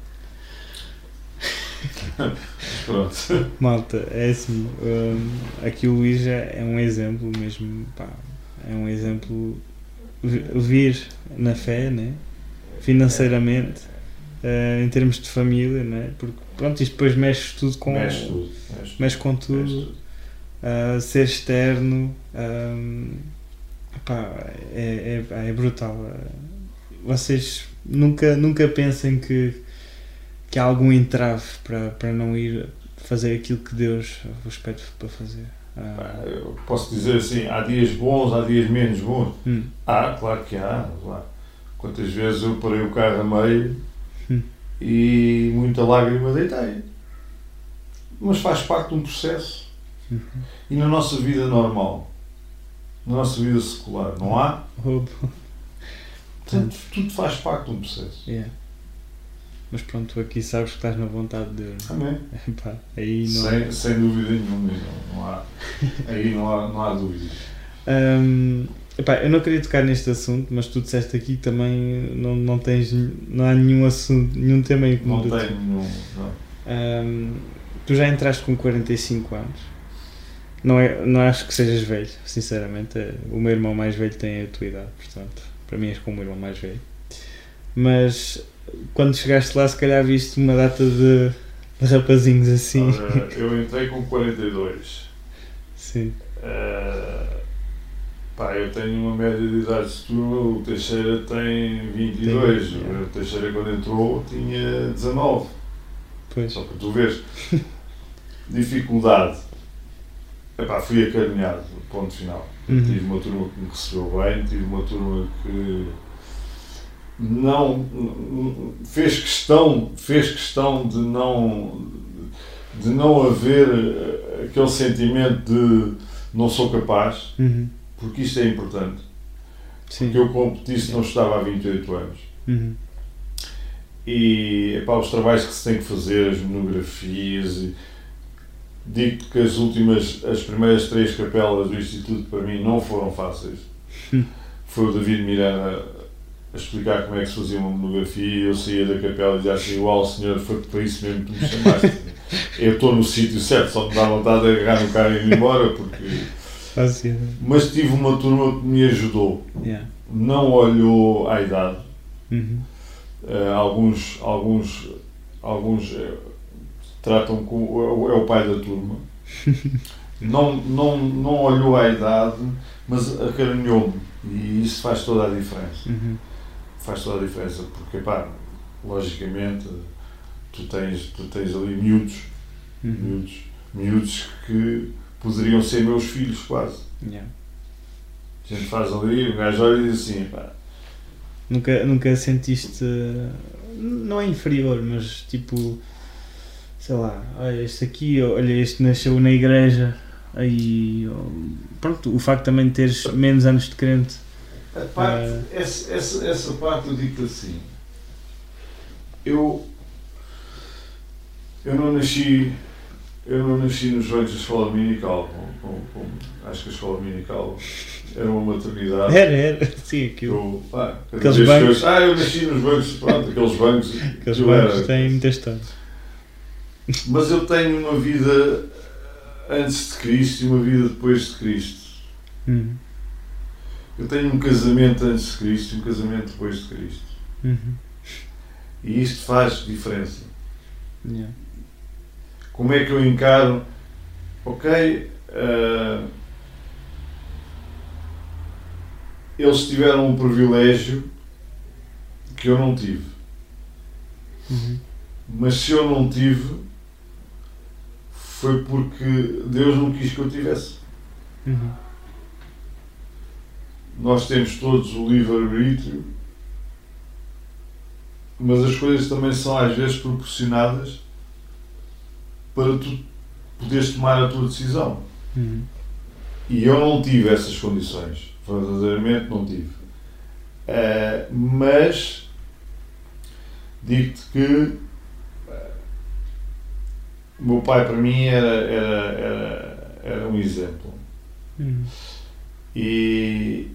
A: <laughs>
C: Pronto. <laughs>
A: Malta, é assim. hum, aqui o Luís é, um exemplo mesmo. Pá, é um exemplo. vi- Vir na fé, né? financeiramente, eh, em termos de família, né? porque pronto, isto depois mexe tudo com.
C: Mexe tudo. Mexe
A: mexe com
C: Mexe
A: tudo.
C: tudo.
A: Uh, ser externo um, epá, é, é, é brutal. Uh, Vocês nunca, nunca pensem que, que há algum entrave para, para não ir fazer aquilo que Deus vos pede para fazer. Uh,
C: Pá, Eu posso dizer assim, há dias bons, há dias menos bons.
A: hum,
C: Há, claro que há. Lá. Quantas vezes eu parei o carro a meio
A: Hum.
C: e muita lágrima deitei. Mas faz parte de um processo.
A: uhum.
C: E na nossa vida normal, na nossa vida secular, não há? Portanto, tudo faz parte de um processo.
A: Yeah. Mas pronto, aqui sabes que estás na vontade de Deus.
C: Amém. <laughs>
A: Epá, aí não.
C: Sem, sem dúvida nenhuma. Não, não há, <laughs> aí não há, não há dúvidas.
A: Hum, epá, eu não queria tocar neste assunto, mas tu disseste aqui também não, não tens não há nenhum assunto, nenhum tema em comum.
C: Não tenho nenhum.
A: Hum, tu já entraste com 45 anos. Não, é, não acho que sejas velho, sinceramente. O meu irmão mais velho tem a tua idade, portanto, para mim és como o irmão mais velho. Mas quando chegaste lá, se calhar viste uma data de, de rapazinhos assim.
C: Ora, eu entrei com 42.
A: Sim.
C: Eh, pá, eu tenho uma média de idade de turma, o Teixeira tem 22.
A: Tem, yeah.
C: O Teixeira, quando entrou, tinha 19.
A: Pois.
C: Só para tu veres. <laughs> Dificuldade. Epá, fui acarinhado, ponto final.
A: Uhum.
C: Tive uma turma que me recebeu bem, tive uma turma que não fez questão, fez questão de não de não haver aquele sentimento de não sou capaz,
A: Uhum.
C: porque isto é importante.
A: Sim.
C: Porque eu competi se não estava há 28 anos.
A: Uhum.
C: E epá, os trabalhos que se tem que fazer, as monografias, digo que as últimas, as primeiras três capelas do Instituto para mim não foram fáceis.
A: Hum.
C: Foi o David Miranda a explicar como é que se fazia uma monografia e eu saía da capela e dizia assim, igual senhor, foi para isso mesmo que me chamaste. eu estou no sítio certo, só me dá vontade de agarrar no carro e ir embora, porque...
A: Fácil.
C: Mas tive uma turma que me ajudou.
A: Yeah.
C: Não olhou à idade,
A: Uhum.
C: Uh, alguns alguns alguns uh, tratam com é o- é o pai da turma <laughs> não não não olhou à idade mas acarinhou-me e isso faz toda a diferença
A: Uhum.
C: Faz toda a diferença porque pá logicamente tu tens tu tens ali miúdos
A: Uhum.
C: miúdos miúdos que poderiam ser meus filhos quase
A: Yeah.
C: a gente faz ali o gajo olha e diz assim pá
A: Nunca, nunca sentiste. Não é inferior, mas tipo. Sei lá, olha, este aqui, olha, este nasceu na igreja. Aí. Pronto, o facto também de teres menos anos de crente.
C: A parte, essa, essa, essa parte eu digo assim. Eu, eu não nasci. Eu não nasci nos bancos da escola dominical. Acho que a escola dominical era uma maternidade.
A: Era, era, sim, aquilo.
C: Eu,
A: Aqueles bancos.
C: ah, eu nasci nos bancos, pronto, aqueles bancos.
A: Aqueles bancos
C: era-
A: têm muita história.
C: Mas eu tenho uma vida antes de Cristo e uma vida depois de Cristo.
A: Uhum.
C: Eu tenho um casamento antes de Cristo e um casamento depois de Cristo.
A: Uhum.
C: E isto faz diferença.
A: Yeah.
C: Como é que eu encaro? Ok, ah, eles tiveram um privilégio que eu não tive.
A: Uhum.
C: Mas se eu não tive, foi porque Deus não quis que eu tivesse.
A: Uhum.
C: Nós temos todos o livre-arbítrio, mas as coisas também são às vezes proporcionadas para tu poderes tomar a tua decisão.
A: Uhum.
C: E eu não tive essas condições, verdadeiramente não tive. Eh, mas digo-te que eh, o meu pai para mim era, era, era, era um exemplo.
A: Uhum.
C: E,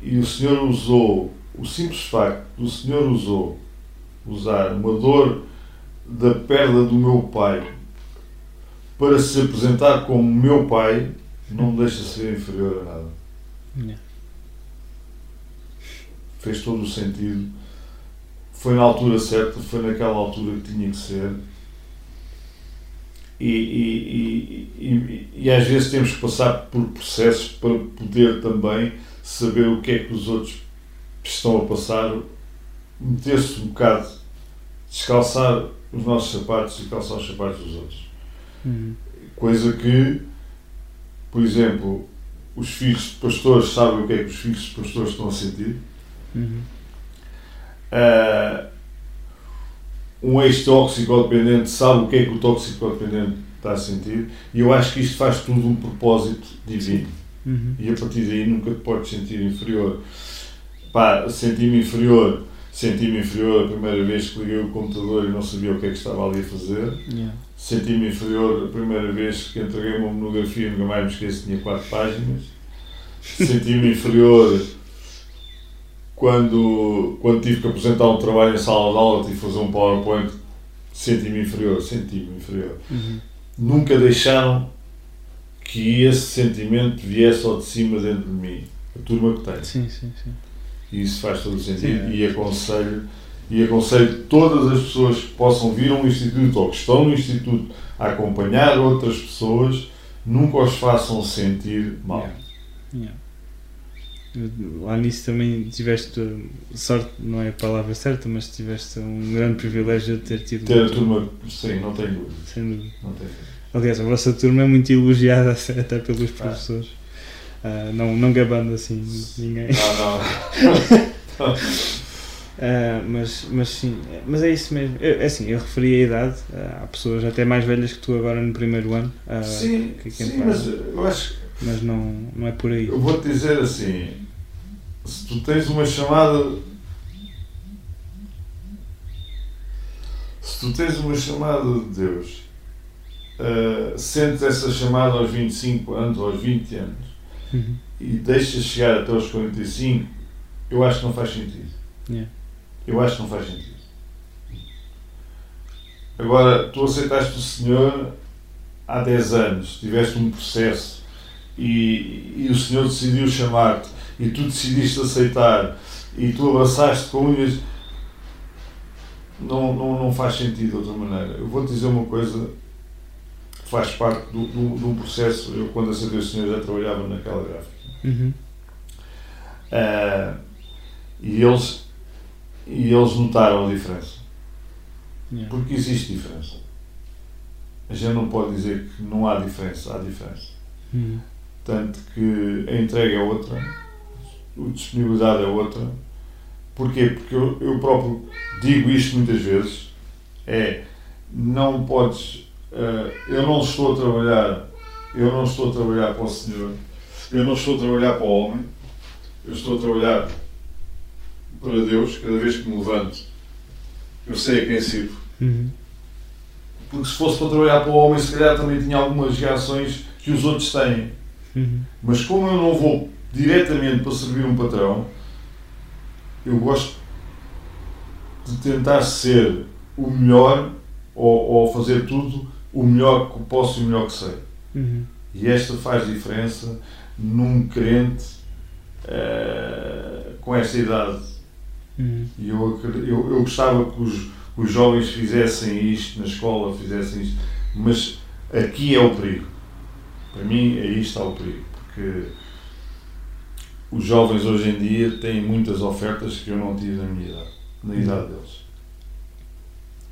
C: e o Senhor usou, o simples facto do Senhor usou, usar uma dor da perda do meu pai para se apresentar como meu pai, não me deixa ser inferior a nada.
A: Yeah.
C: Fez todo o sentido. Foi na altura certa, foi naquela altura que tinha que ser. E, e, e, e, e às vezes temos que passar por processos para poder também saber o que é que os outros estão a passar, meter-se um bocado, descalçar os nossos sapatos e calçar os sapatos dos outros.
A: Uhum.
C: Coisa que, por exemplo, os filhos de pastores sabem o que é que os filhos de pastores estão a sentir.
A: Uhum.
C: Ah, um ex-toxicodependente sabe o que é que o toxicodependente está a sentir e eu acho que isto faz tudo um propósito divino
A: Uhum.
C: e a partir daí nunca te podes sentir inferior. Pá, senti-me inferior, senti-me inferior a primeira vez que liguei o computador e não sabia o que é que estava ali a fazer.
A: Yeah.
C: Senti-me inferior a primeira vez que entreguei uma monografia e nunca mais me esqueço tinha quatro páginas. Senti-me inferior quando, quando tive que apresentar um trabalho em sala de aula, tive que fazer um PowerPoint. Senti-me inferior, senti-me inferior.
A: Uhum.
C: Nunca deixaram que esse sentimento viesse ao de cima dentro de mim. A turma que tem.
A: Sim, sim, sim.
C: E isso faz todo o sentido.
A: Sim.
C: E aconselho, e aconselho todas as pessoas que possam vir a um instituto ou que estão no instituto a acompanhar outras pessoas, nunca os façam sentir mal.
A: Yeah. Yeah. Lá nisso também tiveste sorte, não é a palavra certa, mas tiveste um grande privilégio de ter tido.
C: Ter a turma, sim, não tenho dúvida.
A: Sem dúvida.
C: Não tenho dúvida.
A: Aliás, a vossa turma é muito elogiada <laughs> até pelos professores. Ah, não, não gabando assim ninguém.
C: Não, não. <laughs>
A: Ah, mas, mas sim, mas é isso mesmo. Eu, é assim, eu referi a idade, ah, há pessoas até mais velhas que tu agora no primeiro ano,
C: sim,
A: que- que
C: sim, mas eu acho que
A: mas não, não é por aí.
C: Eu vou-te dizer assim: se tu tens uma chamada. Se tu tens uma chamada de Deus, eh, sentes essa chamada aos 25 anos, aos 20 anos,
A: Uhum.
C: e deixas chegar até aos 45, eu acho que não faz sentido.
A: Yeah.
C: Eu acho que não faz sentido. Agora, tu aceitaste o Senhor há 10 anos, tiveste um processo e, e o Senhor decidiu chamar-te e tu decidiste aceitar e tu abraçaste com unhas. Não, não, não faz sentido de outra maneira. Eu vou-te dizer uma coisa faz parte do, do, de um processo. Eu, quando aceitei o Senhor, já trabalhava naquela gráfica.
A: Uhum.
C: Ah, e, eles, e eles notaram a diferença.
A: Yeah.
C: Porque existe diferença. A gente não pode dizer que não há diferença, há diferença.
A: Uhum.
C: Tanto que a entrega é outra, a disponibilidade é outra. Porquê? Porque eu, eu próprio digo isto muitas vezes, é não podes, eu não estou a trabalhar, eu não estou a trabalhar para o Senhor, eu não estou a trabalhar para o homem, eu estou a trabalhar para Deus, cada vez que me levanto, eu sei a quem sirvo.
A: Uhum.
C: Porque se fosse para trabalhar para o homem, se calhar também tinha algumas reações que os outros têm.
A: Uhum.
C: Mas como eu não vou diretamente para servir um patrão, eu gosto de tentar ser o melhor ou, ou fazer tudo o melhor que posso e o melhor que sei.
A: Uhum.
C: E esta faz diferença num crente eh, com esta idade.
A: Uhum.
C: E eu, eu, eu gostava que os, os jovens fizessem isto na escola, fizessem isto, mas aqui é o perigo. Para mim, aí está o perigo, porque os jovens hoje em dia têm muitas ofertas que eu não tive na minha idade, na idade deles.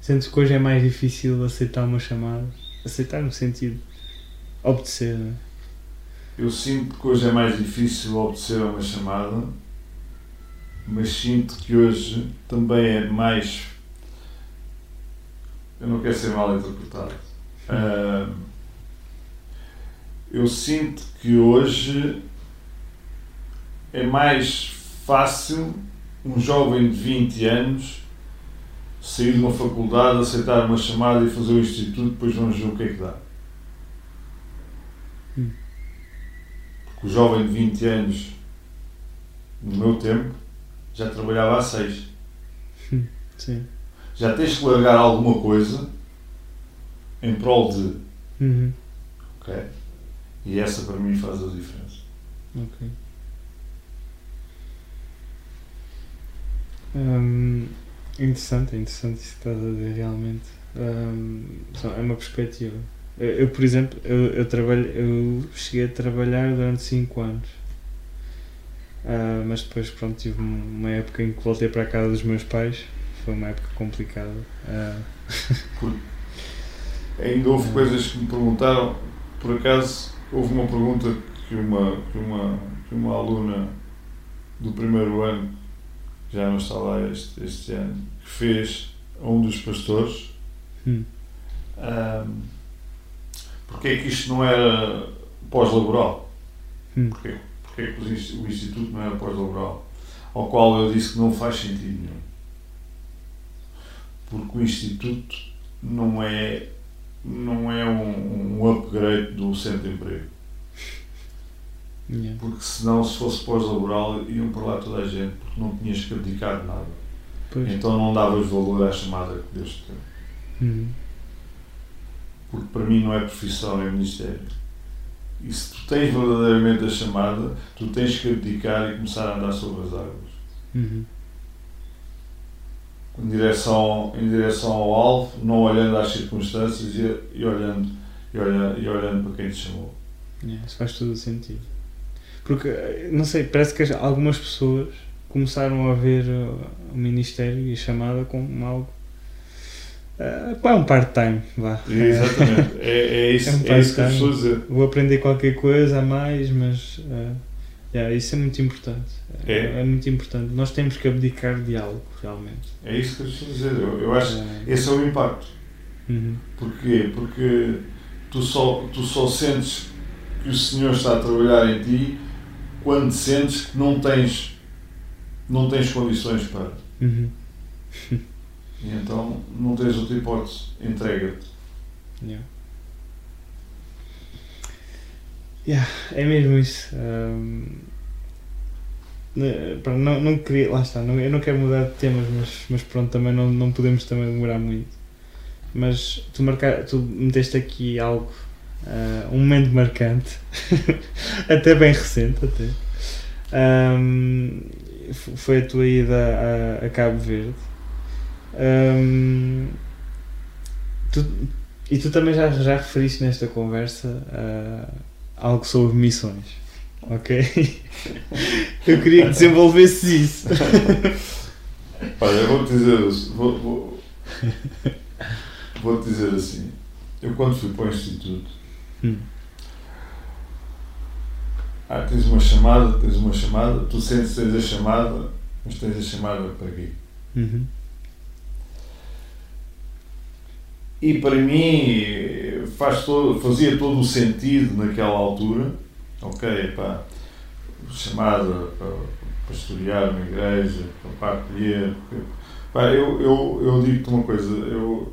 A: Sentes que hoje é mais difícil aceitar uma chamada? Aceitar no sentido obedecer, não é?
C: Eu sinto que hoje é mais difícil obedecer a uma chamada, mas sinto que hoje também é mais. Eu não quero ser mal interpretado. Ah, eu sinto que hoje é mais fácil um jovem de 20 anos sair de uma faculdade, aceitar uma chamada e fazer o instituto, depois vamos ver o que é que dá. Porque o jovem de 20 anos, no meu tempo, já trabalhava há 6.
A: Sim.
C: Já tens que largar alguma coisa em prol de.
A: Uhum.
C: Ok? E essa para mim faz a diferença.
A: Ok. Hum, interessante, é interessante isso que estás a dizer realmente. Só é uma perspectiva. Eu, eu, por exemplo, eu, eu, trabalho, eu cheguei a trabalhar durante 5 anos. Ah, mas depois pronto, tive um- uma época em que voltei para a casa dos meus pais. Foi uma época complicada. Ah, <laughs>
C: Ainda houve coisas que me perguntaram, por acaso houve uma pergunta que uma, que uma, que uma aluna do primeiro ano, que já não está lá este, este ano, que fez a um dos pastores,
A: hum,
C: ahm, porque é que isto não era pós-laboral?
A: hum,
C: Porquê? Porque é que o Instituto não era pós-laboral? Ao qual eu disse que não faz sentido nenhum. Porque o Instituto não é, não é um, um upgrade do centro de emprego.
A: Yeah.
C: Porque senão, se fosse pós-laboral, iam para lá toda a gente, porque não tinhas que abdicar de nada.
A: Pois.
C: Então não davas valor à chamada que Deus te deu.
A: Hum,
C: Porque para mim não é profissão, é ministério. E se tu tens verdadeiramente a chamada, tu tens que abdicar e começar a andar sobre as águas.
A: Uhum.
C: em direção, em direção ao alvo, não olhando às circunstâncias e, e olhando, e, olhando, e olhando para quem te chamou.
A: Yeah, isso faz todo o sentido. Porque, não sei, parece que as- algumas pessoas começaram a ver uh, o Ministério e a chamada como algo. Uh, é um part-time, vá.
C: Exatamente, <laughs> é, é, isso,
A: É um
C: é isso que as
A: part-time.
C: pessoas dizem.
A: Vou aprender qualquer coisa a mais, mas. uh, yeah, isso é muito importante.
C: É.
A: muito importante. Nós temos que abdicar de algo, realmente.
C: É isso que as pessoas dizem. Eu, eu acho
A: Uh,
C: que esse é o impacto.
A: uhum.
C: Porquê? Porque tu só, tu só sentes que o Senhor está a trabalhar em ti quando sentes que não tens, não tens condições para.
A: Uhum.
C: E então não tens outra hipótese. Entrega-te.
A: Yeah. Yeah, é mesmo isso. Um, né, não, não queria, lá está, não, eu não quero mudar de temas, mas, mas pronto, também não, não podemos também demorar muito. Mas tu, marcar, tu meteste aqui algo, ah, um momento marcante, <laughs> até bem recente até. Um, foi a tua ida a, a Cabo Verde. Um, tu, e tu também já, já referiste nesta conversa ah, algo sobre missões, ok? <laughs> Eu queria que desenvolvesses isso. <laughs>
C: Olha, eu vou-te dizer, vou, vou, vou-te dizer assim. Eu quando fui para o Instituto,
A: Hum.
C: ah, tens uma chamada, tens uma chamada, tu sentes que tens a chamada, mas tens a chamada para quê?
A: Uhum.
C: E para mim faz todo, fazia todo o sentido naquela altura, ok, pá, chamada para pastorear uma igreja, para partilhar. Pá, eu, eu, eu digo-te uma coisa, eu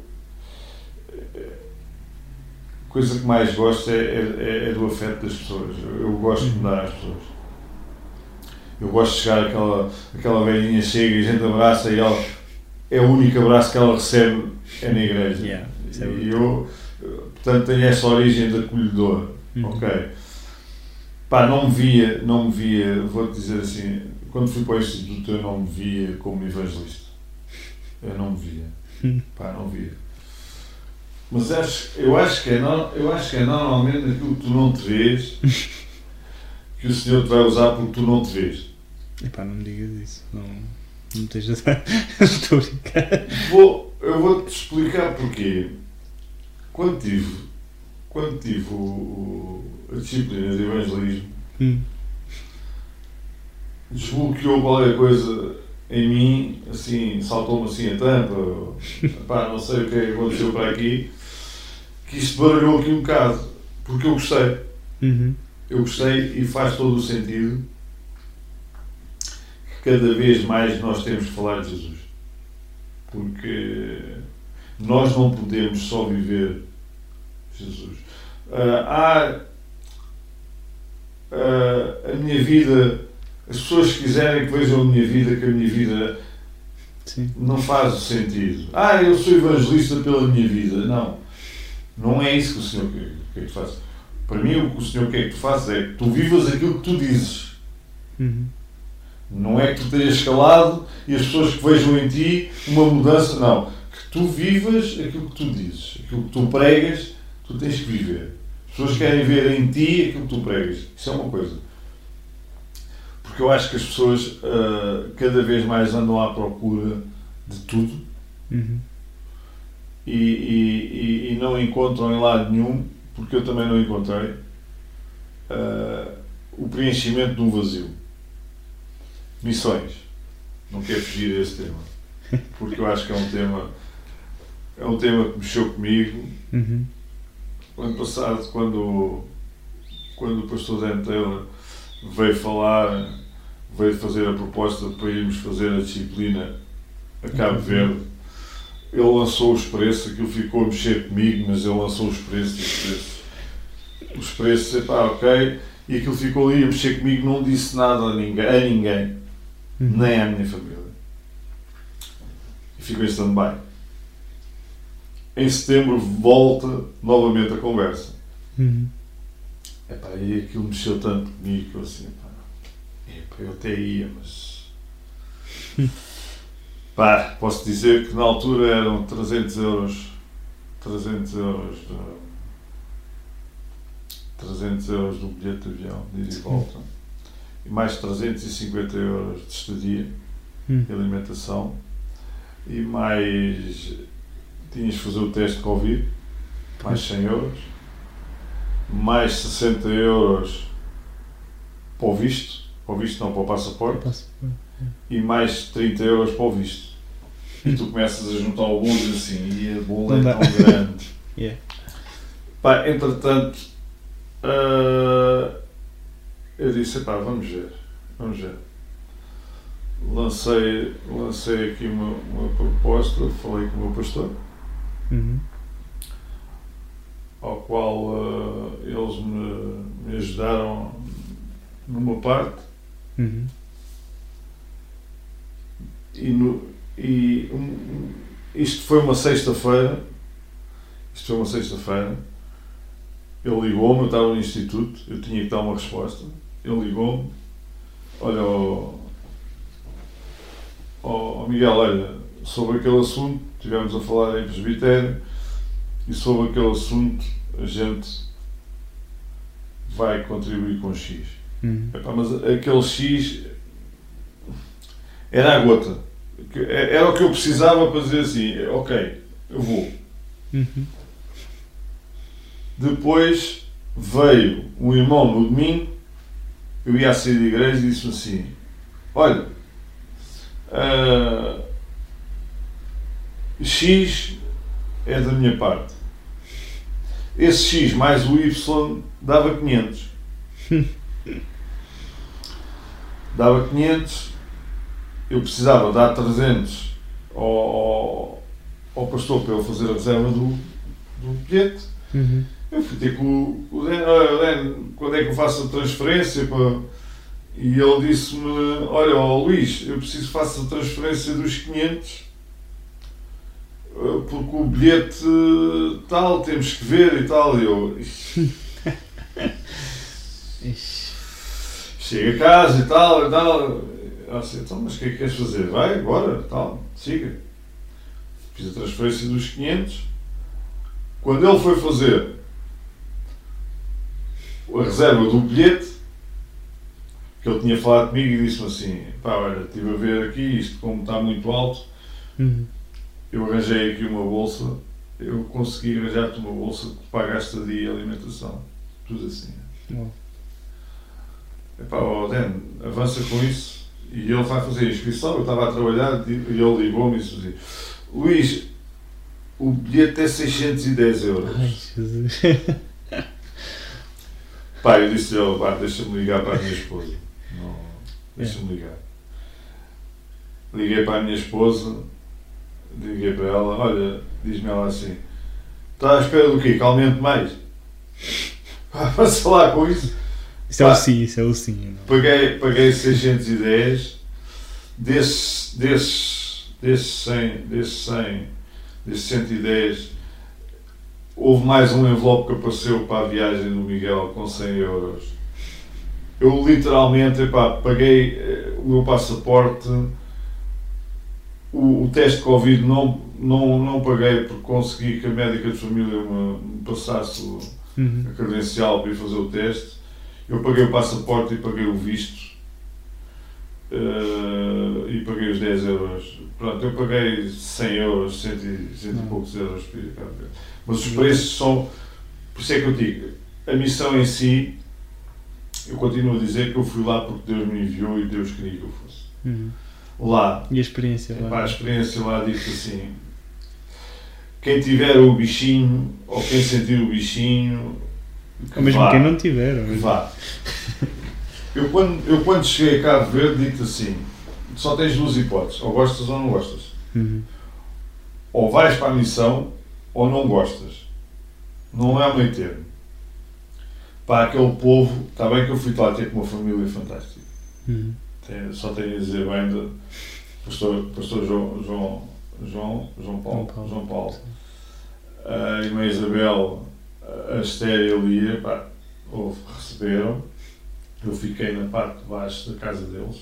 C: coisa que mais gosto é, é, é do afeto das pessoas. Eu, eu gosto de mudar as pessoas. Eu gosto de chegar aquela, aquela velhinha chega e a gente abraça e ela é o único abraço que ela recebe é na igreja.
A: Yeah, é
C: e eu, portanto, tenho essa origem de acolhedor.
A: Uhum.
C: Ok. Pá, não me via, não me via, vou-te dizer assim, quando fui para o Instituto eu não me via como evangelista. Eu não me via.
A: Hum.
C: Pá, não via. Mas acho, eu, acho que é, eu acho que é normalmente aquilo que tu não te vês <laughs> que o Senhor te vai usar porque tu não te vês.
A: Epá, não me digas isso. Não, não me estejas a. Estou a brincar.
C: Vou, eu vou-te explicar porquê. Quando tive, quando tive o, o- a disciplina de evangelismo,
A: Hum.
C: desbloqueou qualquer coisa em mim, assim, saltou-me assim a tampa, pá, não sei o que é que aconteceu para aqui, que isto baralhou aqui um bocado, porque eu gostei.
A: Uhum.
C: Eu gostei e faz todo o sentido que cada vez mais nós temos que falar de Jesus. Porque nós não podemos só viver Jesus. Ah, há ah, a minha vida, as pessoas que quiserem que vejam a minha vida, que a minha vida
A: Sim.
C: não faz sentido. Ah, eu sou evangelista pela minha vida. Não. Não é isso que o Senhor quer, quer que tu faças. Para mim, o que o Senhor quer que tu faças é que tu vivas aquilo que tu dizes.
A: Uhum.
C: Não é que tu tenhas escalado e as pessoas que vejam em ti uma mudança. Não. Que tu vivas aquilo que tu dizes. Aquilo que tu pregas, tu tens que viver. As pessoas querem ver em ti aquilo que tu pregas. Isso é uma coisa. Porque eu acho que as pessoas ah, cada vez mais andam à procura de tudo
A: Uhum.
C: E, e, e- não encontram em lado nenhum, porque eu também não encontrei, ah, o preenchimento de um vazio. Missões. Não quero fugir a esse tema, porque eu acho que é um tema, é um tema que mexeu comigo.
A: Uhum.
C: Ano passado, quando, quando o pastor Dan Taylor veio falar, veio fazer a proposta para irmos fazer a disciplina a Cabo Verde, ele lançou os preços, aquilo ficou a mexer comigo, mas ele lançou os preços, os preços, os preços, epá, ok, e aquilo ficou ali a mexer comigo, não disse nada a ninguém, a ninguém
A: Uhum.
C: nem à minha família. E ficou em stand-by. Em setembro volta novamente a conversa.
A: Uhum.
C: Epá, e aquilo mexeu tanto comigo que eu assim, epá, epá, eu até ia, mas <laughs> Pá, posso dizer que na altura eram 300 euros. 300 euros. De, 300 euros do bilhete de avião, de ida e volta. E mais 350 euros de estadia
A: Hum.
C: e alimentação. E mais. Tinhas de fazer o teste de Covid, mais 100 euros. Mais 60 euros para o visto. Para o visto, não, para o passaporte.
A: Posso-
C: E mais 30 euros para o visto. E tu começas a juntar alguns e assim, e a bola é tão grande. <laughs>
A: Yeah.
C: Pá, entretanto, ah, eu disse, pá, vamos ver, vamos ver. Lancei, lancei aqui uma, uma proposta, falei com o meu pastor,
A: Uhum.
C: ao qual ah, eles me, me ajudaram numa parte
A: Uhum.
C: e, no, e um, isto foi uma sexta-feira, isto foi uma sexta-feira, ele ligou-me, eu estava no instituto, eu tinha que dar uma resposta, ele ligou-me, olha, ó Miguel, olha, sobre aquele assunto, estivemos a falar em presbitério, e sobre aquele assunto a gente vai contribuir com X.
A: Uhum.
C: Epá, mas aquele X era a gota. Que- Era o que eu precisava para dizer assim, ok, eu vou.
A: Uhum.
C: Depois veio um irmão no domingo, eu ia sair da igreja e disse-me assim, olha, ah, X é da minha parte. Esse X mais o Y dava 500. <laughs> dava 500, eu precisava dar 300 ao, ao, ao pastor para ele fazer a reserva do, do bilhete.
A: Uhum.
C: Eu fui ter com o- Dan, olha, Dan, quando é que eu faço a transferência? Para... E ele disse-me, olha ó, Luís, eu preciso que faça a transferência dos 500 eh, porque o bilhete tal, temos que ver e tal. E eu. <laughs> Chega a casa e tal, e tal. Eu assim, então, mas o que é que queres fazer? Vai, bora, tal, siga. Fiz a transferência dos 500. Quando ele foi fazer a reserva do bilhete, que ele tinha falado comigo e disse-me assim, pá, olha, estive a ver aqui, isto como está muito alto,
A: Uhum.
C: eu arranjei aqui uma bolsa, eu consegui arranjar-te uma bolsa que paga a estadia e alimentação. Tudo assim.
A: Uau.
C: Epá, ó Dan, avança com isso. E ele vai fazer a inscrição, eu estava a trabalhar e ele ligou-me e disse assim, Luís, o bilhete é 610 euros.
A: Ai, Jesus. <laughs>
C: Pá, eu disse-lhe, pá, deixa-me ligar para a minha esposa. Não, deixa-me ligar. Liguei para a minha esposa, liguei para ela, olha, diz-me ela assim, está à espera do quê? Que aumente mais? <laughs> Passa lá com isso.
A: Isso é o sim, isso é o sim. não?
C: Paguei, paguei 610, desses, desses, desses 100, desses 100, desses 110, houve mais um envelope que apareceu para a viagem do Miguel com 100 euros. Eu literalmente, epá, paguei eh, o meu passaporte, o, o teste de Covid não, não, não paguei porque consegui que a médica de família me, passasse
A: Uhum.
C: a credencial para ir fazer o teste. Eu paguei o passaporte e paguei o visto. eh, e paguei os 10 euros. Pronto, eu paguei 100 euros, 100 e, 100 e
A: Não.
C: poucos euros. Mas os preços são. Por isso é que eu digo, a missão em si, eu continuo a dizer que eu fui lá porque Deus me enviou e Deus queria que eu fosse.
A: Uhum.
C: Lá,
A: E a experiência lá?
C: Epá, a experiência lá diz assim: quem tiver o bichinho ou quem sentir o bichinho,
A: Ou mesmo
C: vá,
A: quem não tiver. ou mesmo-
C: vá. Eu quando, eu quando cheguei a Cabo Verde digo-te assim: só tens duas hipóteses, ou gostas ou não gostas.
A: Uhum.
C: Ou vais para a missão ou não gostas. Não é meio termo. Para aquele povo, está bem que eu fui lá ter com uma família fantástica.
A: Uhum.
C: Só tenho a dizer bem do pastor, pastor João, João, João, João Paulo.
A: João Paulo.
C: João Paulo. A irmã Isabel, a Esther e a Lia, pá, receberam. Eu fiquei na parte de baixo da casa deles.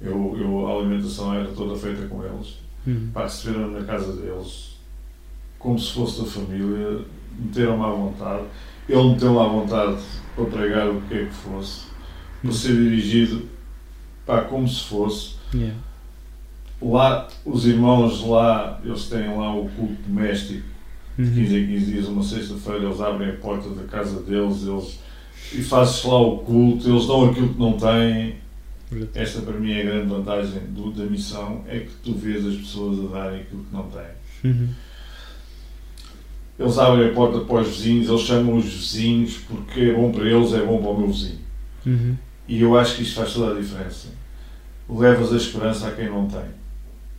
C: Eu, eu, a alimentação era toda feita com eles.
A: Uhum.
C: Pá, receberam-me na casa deles como se fosse da família, meteram-me à vontade. Ele meteu-me à vontade para pregar o que é que fosse, para
A: Uhum.
C: ser dirigido pá, como se fosse.
A: Yeah.
C: Lá, os irmãos lá, eles têm lá o culto doméstico, de 15
A: Uhum.
C: em 15 dias, uma sexta-feira, eles abrem a porta da casa deles, eles, e fazes lá o culto, eles dão aquilo que não têm. Esta para mim é a grande vantagem do- da missão, é que tu vês as pessoas a darem aquilo que não têm.
A: Uhum.
C: Eles abrem a porta para os vizinhos, eles chamam os vizinhos porque é bom para eles, é bom para o meu vizinho.
A: Uhum.
C: E eu acho que isto faz toda a diferença. Levas a esperança a quem não tem.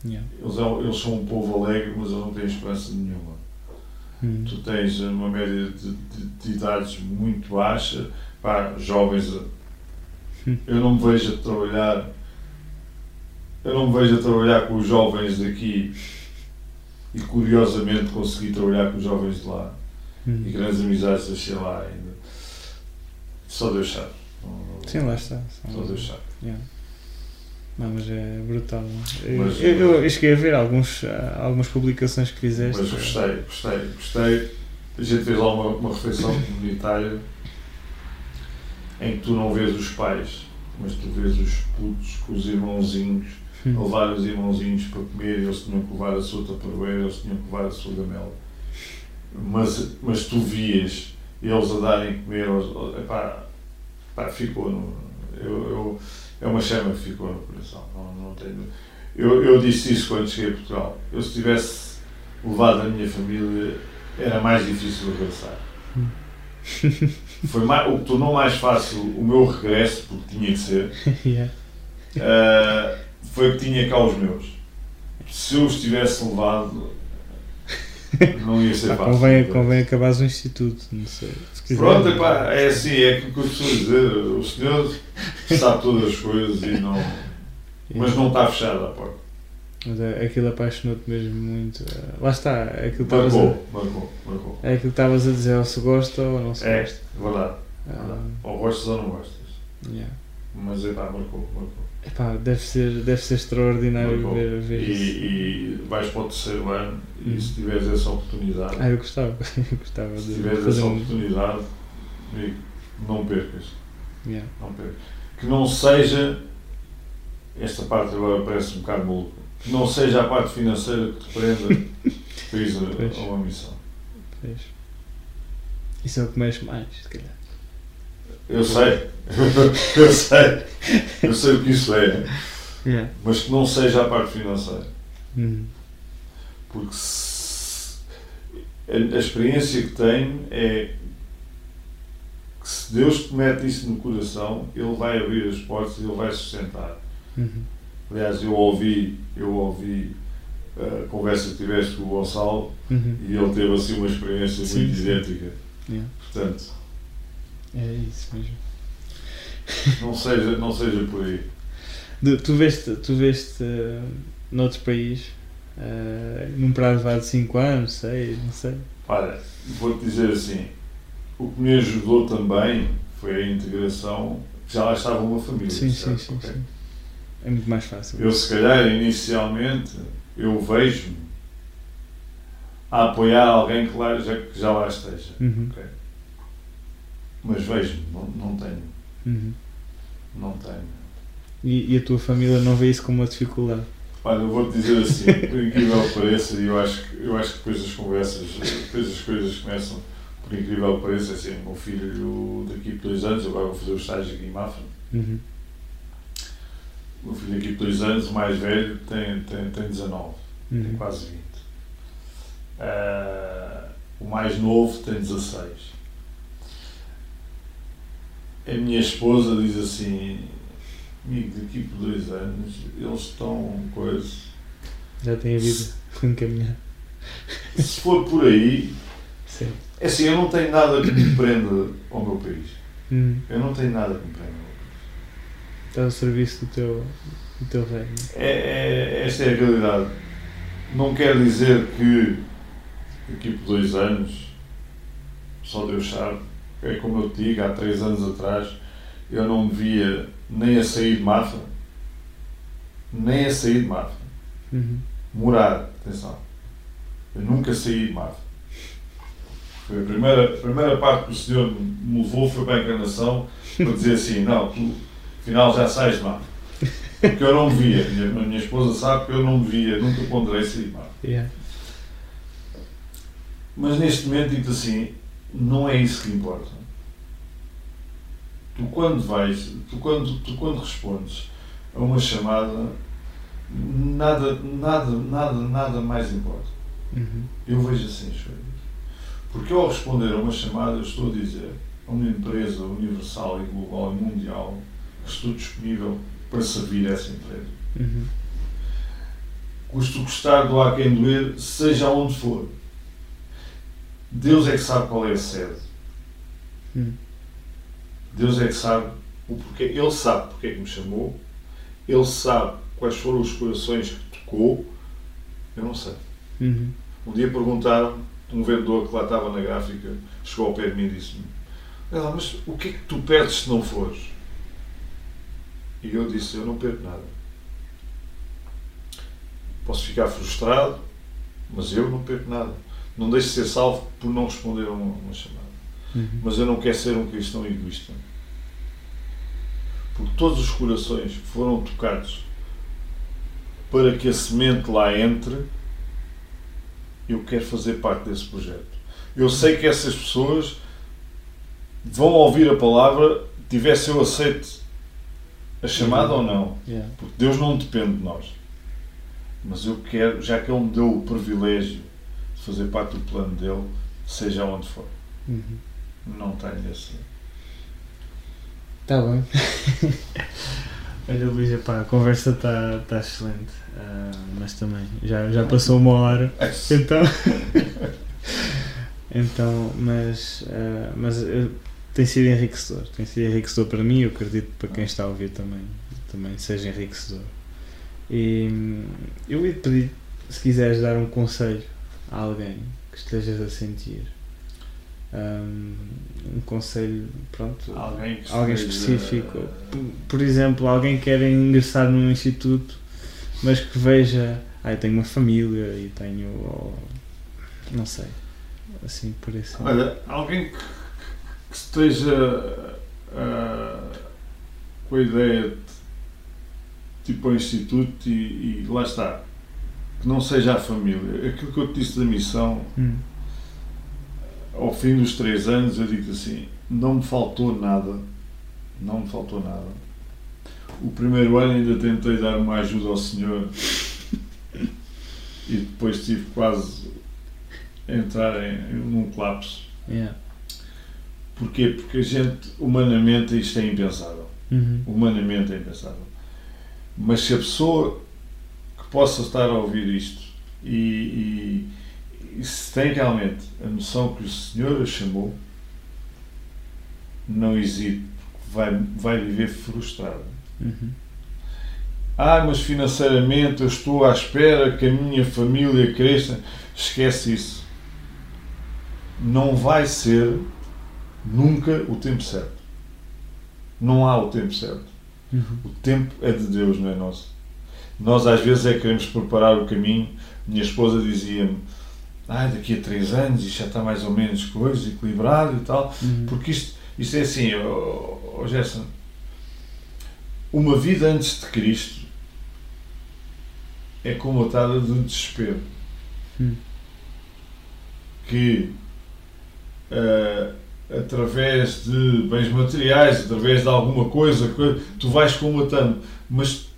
A: Yeah.
C: Eles, é- eles são um povo alegre, mas eles não têm esperança nenhuma.
A: Uhum.
C: Tu tens uma média de, de- de idades muito baixa, pá, jovens.
A: Hum.
C: Eu não me vejo a trabalhar. Eu não me vejo a trabalhar com os jovens daqui e curiosamente consegui trabalhar com os jovens de lá e
A: Uhum.
C: grandes amizades deixei lá ainda. Só Deus sabe.
A: Sim, lá está. São-
C: Só Deus sabe.
A: Yeah. Não, mas é brutal. Eu,
C: Mas-
A: eu, eu cheguei a ver alguns, ah, algumas publicações que fizeste.
C: Mas gostei, gostei, gostei. A gente fez lá uma, uma refeição <laughs> comunitária em que tu não vês os pais, mas tu vês os putos com os irmãozinhos, a
A: Hum.
C: levar os irmãozinhos para comer, eles tinham que levar a sua taparoeira, eles tinham que levar a sua gamela. Mas, mas tu vias eles a darem comer, aos- epá, pá, ficou no. Eu, eu- é uma chama que ficou no coração. Não, não tenho, eu, eu disse isso quando cheguei a Portugal. Eu se tivesse levado a minha família era mais difícil regressar. <laughs> Foi mais, o que tornou mais fácil o meu regresso, porque tinha que ser, ah, <laughs> foi que tinha cá os meus. Se eu os tivesse levado, não ia ser
A: Ah,
C: fácil.
A: convém, convém acabares o instituto, não sei. Se.
C: Pronto, epá, é assim, é aquilo que eu costumo dizer. O senhor sabe todas as coisas e não. Mas não está fechada a porta.
A: Mas é- aquilo apaixonou-te mesmo muito. Lá está, é aquilo que estavas a,
C: Marcou, marcou, marcou.
A: é aquilo que estavas a dizer, ou se gosta ou não se
C: É,
A: gosta.
C: verdade.
A: Ah.
C: Ou gostas ou não gostas.
A: yeah.
C: Mas epá, marcou, marcou.
A: Epá, deve ser, deve ser extraordinário
C: Marcou.
A: ver,
C: E,
A: ver isso.
C: e vais para o terceiro ano e
A: Hum.
C: se tiveres essa oportunidade,
A: Ah, eu gostava, <laughs> eu gostava
C: se tiveres essa
A: um.
C: oportunidade, amigo, não percas.
A: Yeah.
C: Não percas. Que não seja. Esta parte agora parece um bocado maluca. Que não seja a parte financeira que te prenda <laughs> para ir a uma missão.
A: Pois. Isso é o que mexe mais, se calhar.
C: Eu sei, <laughs> eu sei, eu sei o que isso é,
A: Yeah.
C: mas que não seja a parte financeira.
A: Hum.
C: Porque se- a, a experiência que tenho é que se Deus te mete isso no coração, Ele vai abrir as portas e Ele vai sustentar.
A: Uhum.
C: Aliás, eu ouvi, eu ouvi a conversa que tiveste com o Gonçalo
A: Uhum.
C: e ele teve assim uma experiência
A: Sim,
C: muito
A: sim.
C: idêntica.
A: Yeah.
C: Portanto,
A: É isso mesmo.
C: não seja, não seja por aí.
A: Tu veste, tu veste uh, noutro país, uh, num prazo de 5 anos, sei, não sei.
C: Olha, vou-te dizer assim, o que me ajudou também foi a integração, já lá estava uma família.
A: Sim, sim,
C: certo?
A: sim,
C: Ok.
A: sim. É muito mais fácil.
C: Eu se calhar inicialmente eu vejo-me a apoiar alguém que, lá, já, que já lá esteja.
A: Uhum.
C: ok? Mas vejo-me, não, não tenho,
A: Uhum.
C: não tenho.
A: E, e a tua família não vê isso como uma dificuldade?
C: Olha, eu vou-te dizer assim, <laughs> por incrível que pareça, e eu acho que, eu acho que depois das conversas, depois as coisas começam, por incrível que pareça, assim, o meu filho daqui por dois anos, agora vou fazer o estágio aqui em Mafra,
A: Uhum.
C: o meu filho daqui por dois anos, o mais velho, tem, tem, tem 19, tem
A: Uhum.
C: quase 20. Ah, o mais novo tem 16. A minha esposa diz assim, amigo, daqui por dois anos, eles estão coisa.
A: Já tem a vida <laughs> encaminhada.
C: Se for por aí,
A: Sim.
C: é assim, eu não tenho nada que me prenda ao meu país.
A: Uhum.
C: Eu não tenho nada que me prenda ao meu país.
A: Está ao serviço do teu, do teu reino.
C: É, é- esta é a realidade. Não quer dizer que daqui por dois anos, só Deus sabe, é como eu te digo, há três anos atrás, eu não me via nem a sair de Mafra, nem a sair de Mafra.
A: Uhum.
C: Morar, atenção. Eu nunca saí de Mafra. Foi a primeira, a primeira parte que o senhor me levou foi para a encarnação para dizer assim, <laughs> não, tu afinal já sais de Mafra. Porque eu não me via, a minha, minha esposa sabe que eu não me via, nunca ponderei sair de Mafra.
A: Yeah.
C: Mas neste momento digo assim, não é isso que importa. Tu quando vais, tu quando, tu quando respondes a uma chamada, nada, nada, nada, nada mais importa.
A: Uhum.
C: Eu vejo assim as coisas. Porque ao responder a uma chamada, eu estou a dizer a uma empresa universal e global e mundial que estou disponível para servir essa empresa.
A: Uhum.
C: Custo gostar do há quem doer, seja onde for. Deus é que sabe qual é a sede.
A: Hum.
C: Deus é que sabe o porquê. Ele sabe porque é que me chamou. Ele sabe quais foram os corações que tocou. Eu não sei.
A: Uhum.
C: Um dia perguntaram, um vendedor que lá estava na gráfica, chegou ao pé de mim e disse-me: "Olha lá, mas o que é que tu perdes se não fores? E eu disse: Eu não perco nada. Posso ficar frustrado, mas eu não perco nada. Não deixo de ser salvo por não responder a uma, uma chamada.
A: Uhum.
C: Mas eu não quero ser um cristão egoísta. Porque todos os corações foram tocados para que a semente lá entre, eu quero fazer parte desse projeto. Eu sei que essas pessoas vão ouvir a palavra, tivesse eu aceito a chamada ou não.
A: Yeah.
C: Porque Deus não depende de nós. Mas eu quero, já que Ele me deu o privilégio fazer parte do plano dele, seja onde for.
A: Uhum.
C: Não tenho esse.
A: Tá bem. <laughs> Olha, Luís, epá, a conversa está tá excelente. Ah, mas também já, já passou uma hora. Então. <laughs> então, mas, ah, mas eh, tem sido enriquecedor. Tem sido enriquecedor para mim e eu acredito para quem está a ouvir também, também seja enriquecedor. E hum, eu ia te pedir, se quiseres dar um conselho a alguém que estejas a sentir. hum, um conselho, pronto,
C: Alguém, que
A: alguém específico. Por, por exemplo, alguém que quer ingressar num instituto, mas que veja, ah, eu tenho uma família e tenho, ou, não sei, assim, por isso.
C: Olha, alguém que, que esteja ah, com a ideia de tipo ao instituto e, e lá está, que não seja a família. Aquilo que eu te disse da missão,
A: Hum,
C: ao fim dos três anos, eu digo assim: não me faltou nada, não me faltou nada. O primeiro ano ainda tentei dar uma ajuda ao Senhor e depois tive quase a entrar em, num colapso.
A: yeah.
C: Porquê? Porque a gente, humanamente, isto é impensável.
A: Uhum.
C: Humanamente é impensável. Mas se a pessoa possa estar a ouvir isto e, e- e se tem realmente a noção que o Senhor a chamou, não hesite, porque vai, vai viver frustrado.
A: Uhum.
C: Ah, mas financeiramente eu estou à espera que a minha família cresça. Esquece isso. Não vai ser nunca o tempo certo. Não há o tempo certo.
A: Uhum.
C: O tempo é de Deus, não é nosso. Nós às vezes é que queremos preparar o caminho. Minha esposa dizia-me, ah, daqui a três anos isto já está mais ou menos coisa, equilibrado e tal.
A: Uhum.
C: Porque isto, isto é assim, oh, oh, Gerson, uma vida antes de Cristo é comatada de desespero.
A: Hum.
C: Que ah, através de bens materiais, através de alguma coisa, tu vais comatando, mas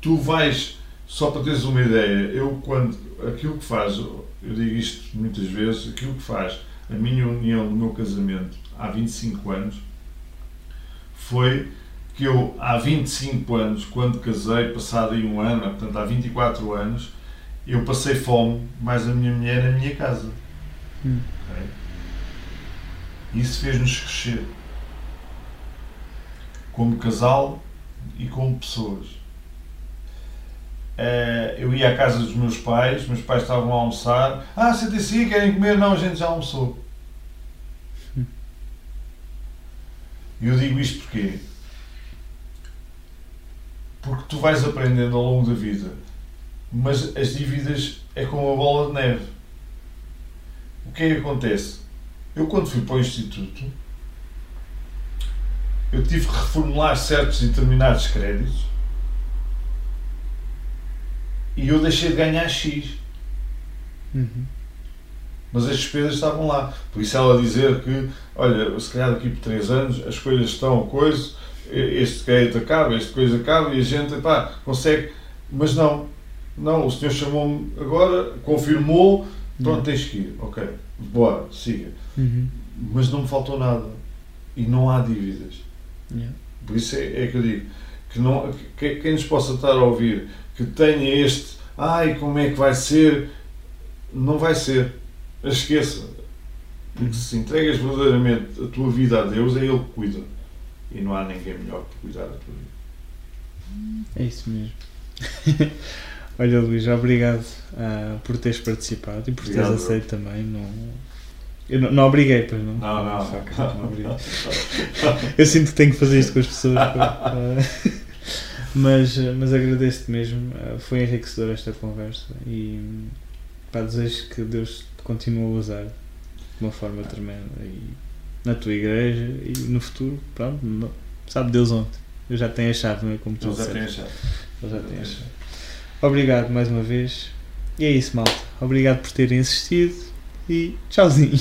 C: tu vais, só para teres uma ideia, eu quando aquilo que faz, eu digo isto muitas vezes, aquilo que faz a minha união no meu casamento há 25 anos foi que eu, há 25 anos, quando casei, passado aí um ano, portanto há 24 anos, eu passei fome mais a minha mulher na minha casa.
A: Hum.
C: Isso fez-nos crescer como casal e como pessoas. Eh, eu ia à casa dos meus pais, meus pais estavam a almoçar. Ah, senta assim, querem comer? Não, a gente já almoçou. E eu digo isto porque porque tu vais aprendendo ao longo da vida. Mas as dívidas é como a bola de neve. O que é que acontece? Eu, quando fui para o Instituto, eu tive que reformular certos e determinados créditos e eu deixei de ganhar X.
A: Uhum.
C: Mas as despesas estavam lá. Por isso ela dizer que, olha, se calhar daqui por 3 anos as coisas estão coisa, este crédito acaba, este coisa acaba e a gente pá, consegue. Mas não, não, o senhor chamou-me agora, confirmou, pronto, tens que ir. Ok, bora, siga.
A: Uhum.
C: Mas não me faltou nada. E não há dívidas.
A: Yeah.
C: Por isso é, é que eu digo que não, que, quem nos possa estar a ouvir que tenha este, ai, como é que vai ser, não vai ser. Esqueça. Porque se entregas verdadeiramente a tua vida a Deus, é Ele que cuida. E não há ninguém melhor para cuidar da tua vida.
A: É isso mesmo. <laughs> Olha, Luís, obrigado ah, por teres participado e por
C: Obrigado,
A: teres aceito também. Não, eu não, não obriguei, pois não?
C: Não, não.
A: Não. <laughs> Eu sinto que tenho que fazer isto com as pessoas. Ah, <laughs> mas, mas agradeço-te mesmo. ah, Foi enriquecedora esta conversa e pá, desejo que Deus te continue a usar de uma forma tremenda e na tua igreja e no futuro, pronto, não- sabe Deus onde. Eu já tenho a chave, não é? Como tu
C: Ele já tem a chave.
A: Ele já tem a chave. Obrigado mais uma vez. E é isso, malta. Obrigado por terem assistido e tchauzinho.